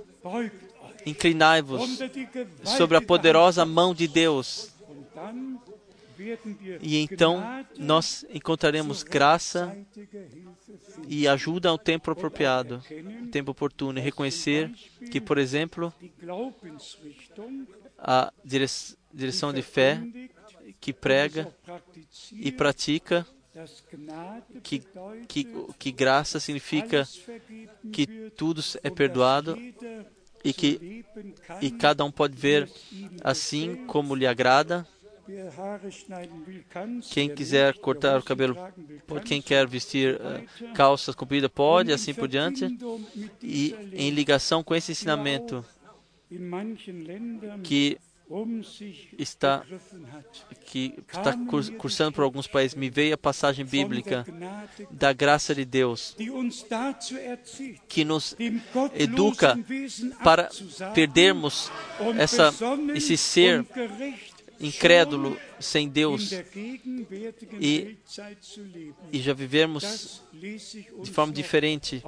Inclinai-vos sobre a poderosa mão de Deus. E então nós encontraremos graça e ajuda ao tempo apropriado tempo oportuno e reconhecer que, por exemplo, a direção de fé que prega e pratica que, que, que graça significa que tudo é perdoado e que e cada um pode ver assim como lhe agrada. Quem quiser cortar o cabelo quem quer vestir uh, calças compridas pode, assim por diante. E em ligação com esse ensinamento que está que está cursando por alguns países, me veio a passagem bíblica da graça de Deus que nos educa para perdermos essa, esse ser incrédulo sem Deus e, e já vivemos de forma diferente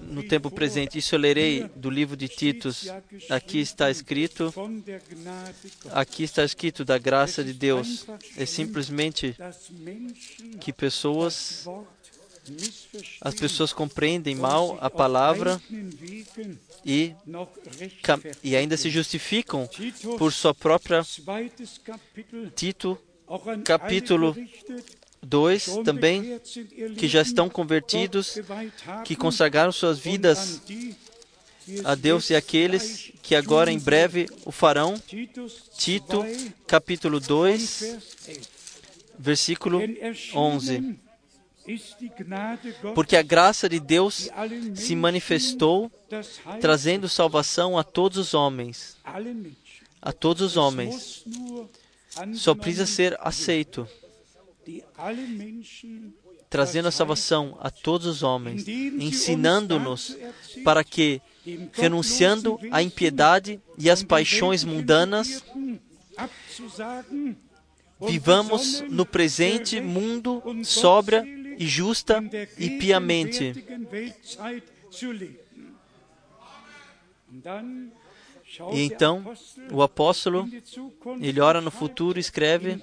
no tempo presente. Isso eu lerei do livro de Titos. Aqui está escrito, aqui está escrito da graça de Deus. É simplesmente que pessoas as pessoas compreendem mal a palavra e, e ainda se justificam por sua própria. Tito, capítulo 2 também, que já estão convertidos, que consagraram suas vidas a Deus e aqueles que agora em breve o farão. Tito, capítulo 2, versículo 11 porque a graça de Deus se manifestou, trazendo salvação a todos os homens. A todos os homens. Só precisa ser aceito. Trazendo a salvação a todos os homens, ensinando-nos para que, renunciando à impiedade e às paixões mundanas, vivamos no presente mundo sóbria e justa e piamente. E então o apóstolo, ele ora no futuro, escreve,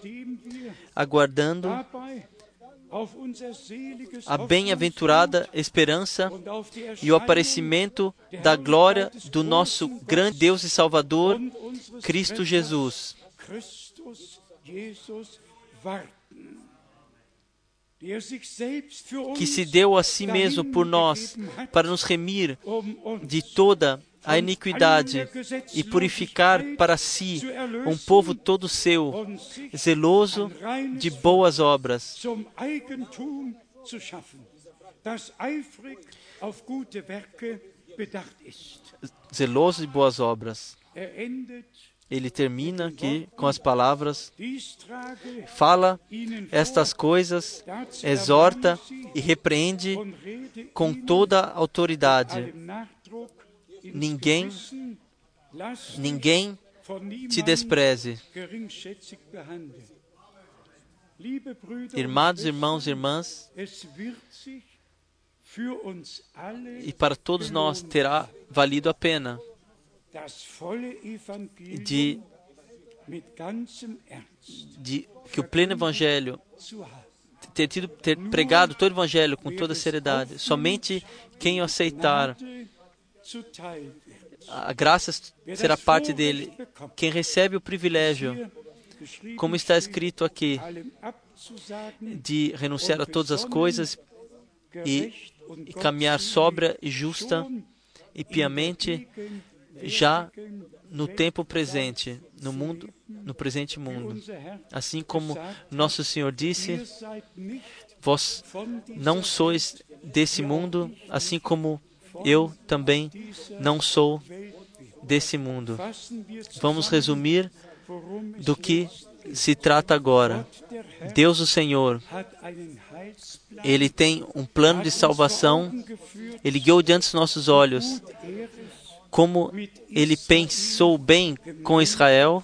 aguardando a bem-aventurada esperança e o aparecimento da glória do nosso grande Deus e Salvador, Cristo Jesus que se deu a si mesmo por nós para nos remir de toda a iniquidade e purificar para si um povo todo seu, zeloso de boas obras. Zeloso de boas obras. Ele termina aqui com as palavras: Fala estas coisas, exorta e repreende com toda autoridade. Ninguém, ninguém te despreze. Irmãos, irmãos, irmãs, e para todos nós terá valido a pena de, de que o pleno evangelho ter tido ter pregado todo o evangelho com toda seriedade. Somente quem o aceitar a graça será parte dele. Quem recebe o privilégio, como está escrito aqui, de renunciar a todas as coisas e, e caminhar sobra e justa e piamente já no tempo presente, no mundo, no presente mundo. Assim como nosso Senhor disse, vós não sois desse mundo, assim como eu também não sou desse mundo. Vamos resumir do que se trata agora. Deus o Senhor, Ele tem um plano de salvação, Ele guiou diante dos nossos olhos como ele pensou bem com Israel,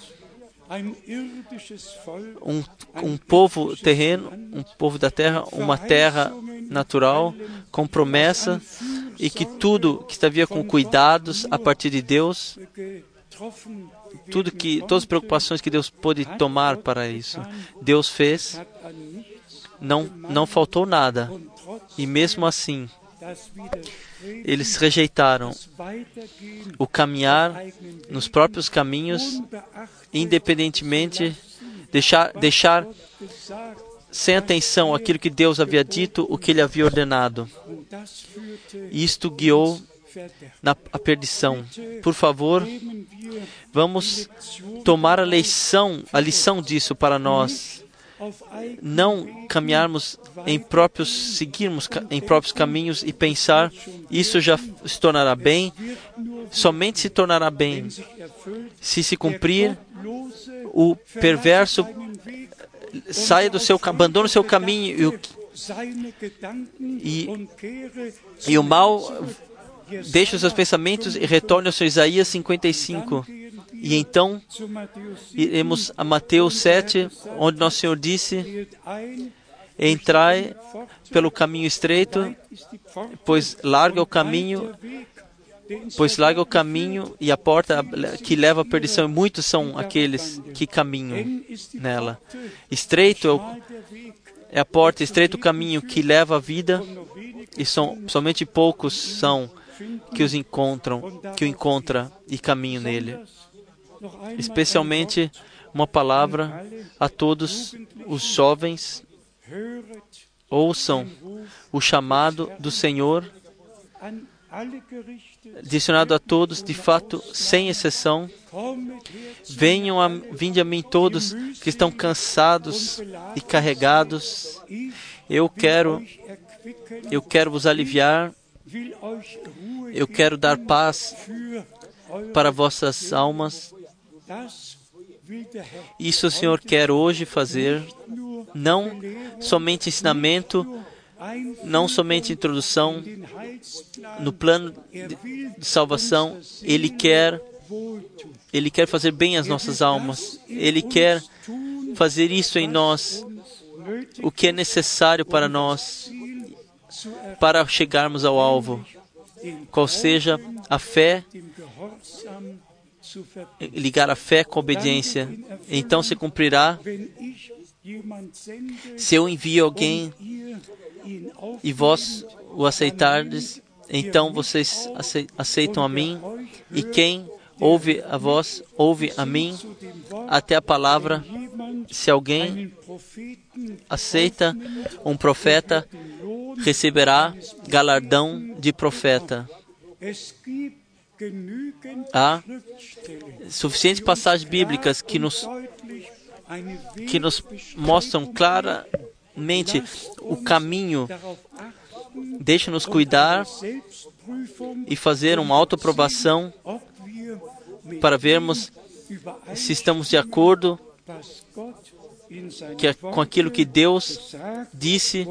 um, um povo terreno, um povo da terra, uma terra natural, com promessa, e que tudo que estava com cuidados a partir de Deus, tudo que, todas as preocupações que Deus pôde tomar para isso, Deus fez, não, não faltou nada. E mesmo assim, Eles rejeitaram o caminhar nos próprios caminhos, independentemente deixar deixar sem atenção aquilo que Deus havia dito, o que ele havia ordenado. Isto guiou na a perdição. Por favor, vamos tomar a lição, a lição disso para nós. Não caminharmos em próprios, seguirmos em próprios caminhos e pensar isso já se tornará bem. Somente se tornará bem se se cumprir o perverso saia do seu abandona o seu caminho e o, e, e o mal deixe os seus pensamentos e retorne ao seu Isaías 55. E então iremos a Mateus 7, onde nosso Senhor disse: Entrai pelo caminho estreito, pois larga o caminho, pois larga o caminho e a porta que leva à perdição, e muitos são aqueles que caminham nela. Estreito é, o, é a porta, estreito o caminho que leva à vida, e são, somente poucos são que os encontram, que o encontra e caminham nele. Especialmente uma palavra a todos os jovens ouçam o chamado do Senhor direcionado a todos, de fato, sem exceção. Venham a, vinde a mim todos que estão cansados e carregados. Eu quero, eu quero vos aliviar. Eu quero dar paz para vossas almas. Isso o Senhor quer hoje fazer, não somente ensinamento, não somente introdução no plano de salvação, ele quer ele quer fazer bem às nossas almas. Ele quer fazer isso em nós, o que é necessário para nós para chegarmos ao alvo, qual seja a fé, ligar a fé com a obediência. Então se cumprirá se eu envio alguém e vós o aceitardes, então vocês aceitam a mim, e quem ouve a vós, ouve a mim, até a palavra. Se alguém aceita um profeta, receberá galardão de profeta. Há suficientes passagens bíblicas que nos, que nos mostram claramente o caminho. Deixa-nos cuidar e fazer uma autoaprovação para vermos se estamos de acordo que, com aquilo que Deus disse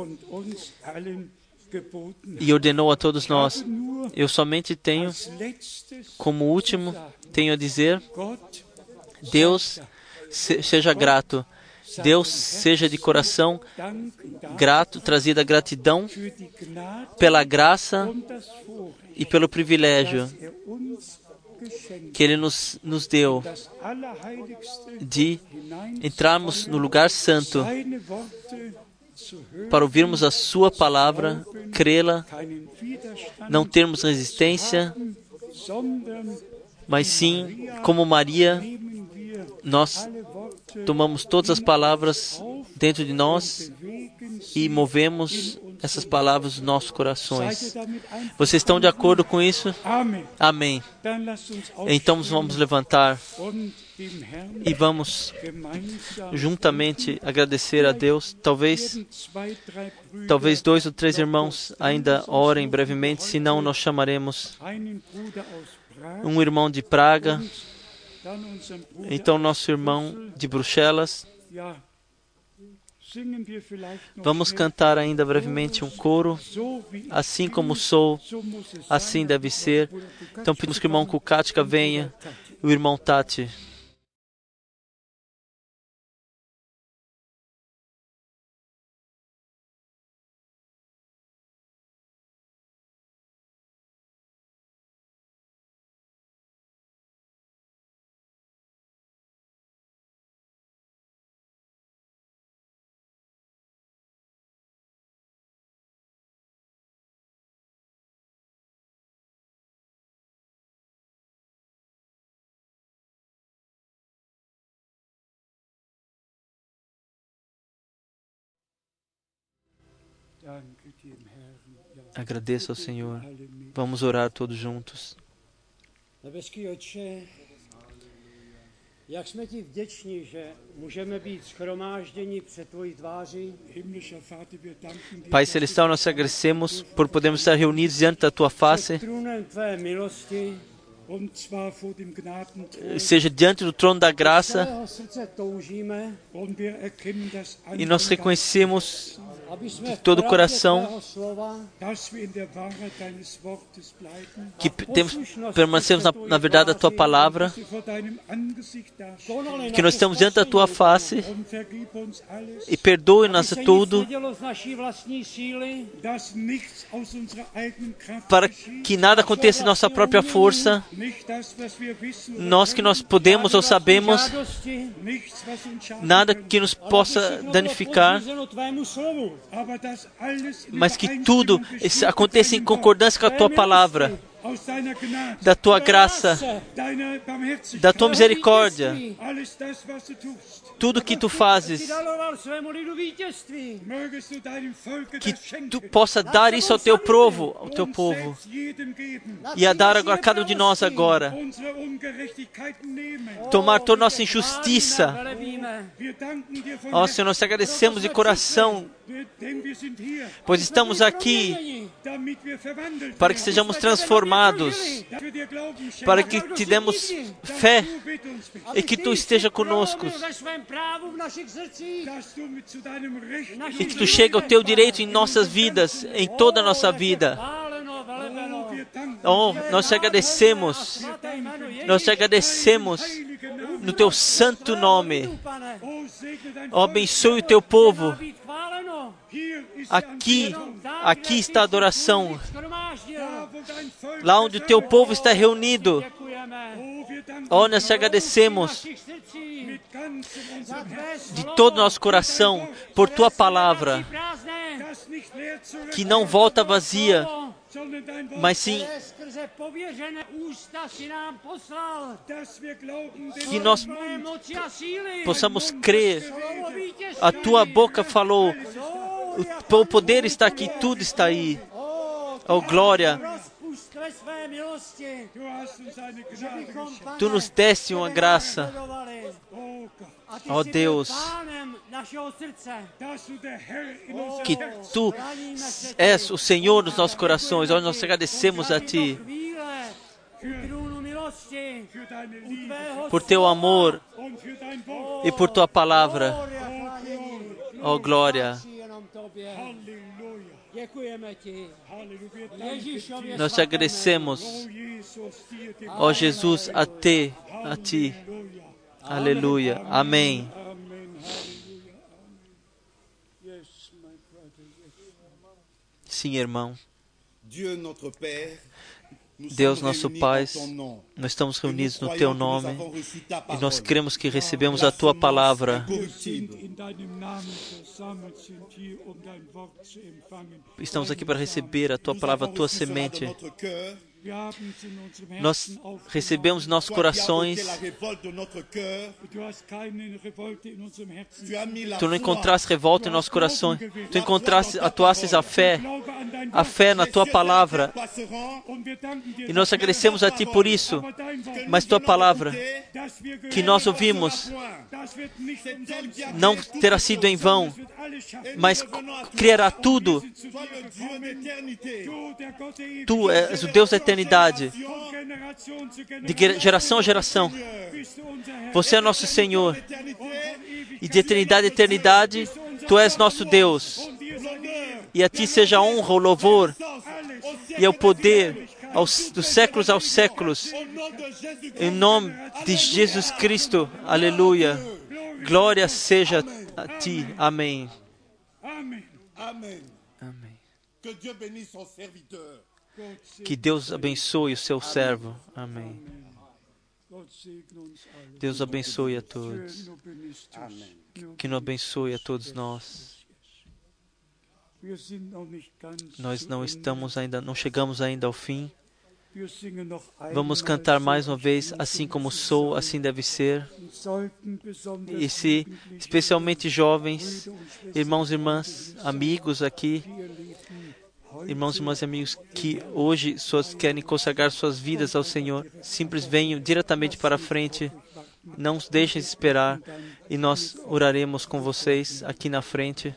e ordenou a todos nós. Eu somente tenho, como último, tenho a dizer: Deus seja grato. Deus seja de coração grato, trazida gratidão pela graça e pelo privilégio que Ele nos, nos deu de entrarmos no lugar santo para ouvirmos a Sua palavra, crê-la, não termos resistência, mas sim, como Maria, nós tomamos todas as palavras dentro de nós e movemos essas palavras nos nossos corações. Vocês estão de acordo com isso? Amém. Então vamos levantar e vamos juntamente agradecer a Deus. Talvez, talvez dois ou três irmãos ainda orem brevemente, senão nós chamaremos um irmão de Praga, então nosso irmão de Bruxelas. Vamos cantar ainda brevemente um coro. Assim como sou, assim deve ser. Então pedimos que o irmão Kukatka venha, o irmão Tati. Agradeça ao Senhor. Vamos orar todos juntos. Jak jsme ti vděční, že můžeme být schromážděni před tvojí tváří. Pai Celestial, nós agradecemos por podermos estar reunidos diante da tua face, Milosti, seja diante do trono da graça, e nós reconhecemos de todo o coração que temos, permanecemos na, na verdade da tua palavra, que nós estamos diante da tua face e perdoe-nos tudo para que nada aconteça em nossa própria força, nós que nós podemos ou sabemos, nada que nos possa danificar, mas que tudo aconteça em concordância com a tua palavra, da tua graça, da tua misericórdia, tudo que tu fazes, que tu possa dar isso ao teu povo, ao teu povo, e a dar a cada um de nós agora, tomar toda nossa injustiça. Ó Senhor, nós te agradecemos de coração, pois estamos aqui para que sejamos transformados, para que te demos fé e que tu esteja conosco, e que tu chegue ao teu direito em nossas vidas, em toda a nossa vida. Chváleno, velebeno. Oh, nós te agradecemos, nós te agradecemos no teu santo nome. Oh, abençoe o teu povo. Aqui, aqui está a adoração. Lá onde o teu povo está reunido. Oh, nós te agradecemos de todo nosso coração por tua palavra, que não volta vazia, mas sim que nós possamos crer. A tua boca falou, o poder está aqui, tudo está aí. Oh, glória, tu nos deste uma graça. Ó byl Deus. Que tu és o Senhor dos nossos corações. Oh, nós agradecemos a ti por teu amor e por tua palavra. chvánění. Oh, glória. Nós te agradecemos, ó Jesus, a ti, a ti. Aleluia. Amém. Sim, irmão. Deus nosso Pai, nós estamos reunidos no teu nome e nós cremos que recebemos La a tua palavra. Estamos aqui para receber a tua palavra, a tua semente. Nós recebemos nossos corações. tu não encontraste revolta em nossos corações. Tu encontraste, atuastes a fé, a fé na tua palavra. E nós agradecemos a ti por isso. Mas tua palavra que nós ouvimos não terá sido em vão, mas criará tudo. Tu és o Deus da eternidade, de geração a geração. Você é nosso Senhor. E de eternidade a eternidade, tu és nosso Deus. E a ti seja a honra, o louvor e o poder aos, dos séculos aos séculos. Em nome de Jesus Cristo. Aleluia. Glória seja a ti. Amém. Amen. Amém. Que Dieu bénisse son serviteur. Que Deus abençoe o seu servo. Amém. Deus abençoe a todos. Que nos abençoe a todos nós. Nós não estamos ainda, não chegamos ainda ao fim, Vamos cantar mais uma vez, assim como sou, assim deve ser. E se, especialmente jovens, irmãos e irmãs, amigos aqui, irmãos e e amigos que hoje suas, querem consagrar suas vidas ao Senhor, simples venham diretamente para a frente, não os deixem esperar. E nós oraremos com vocês aqui na frente.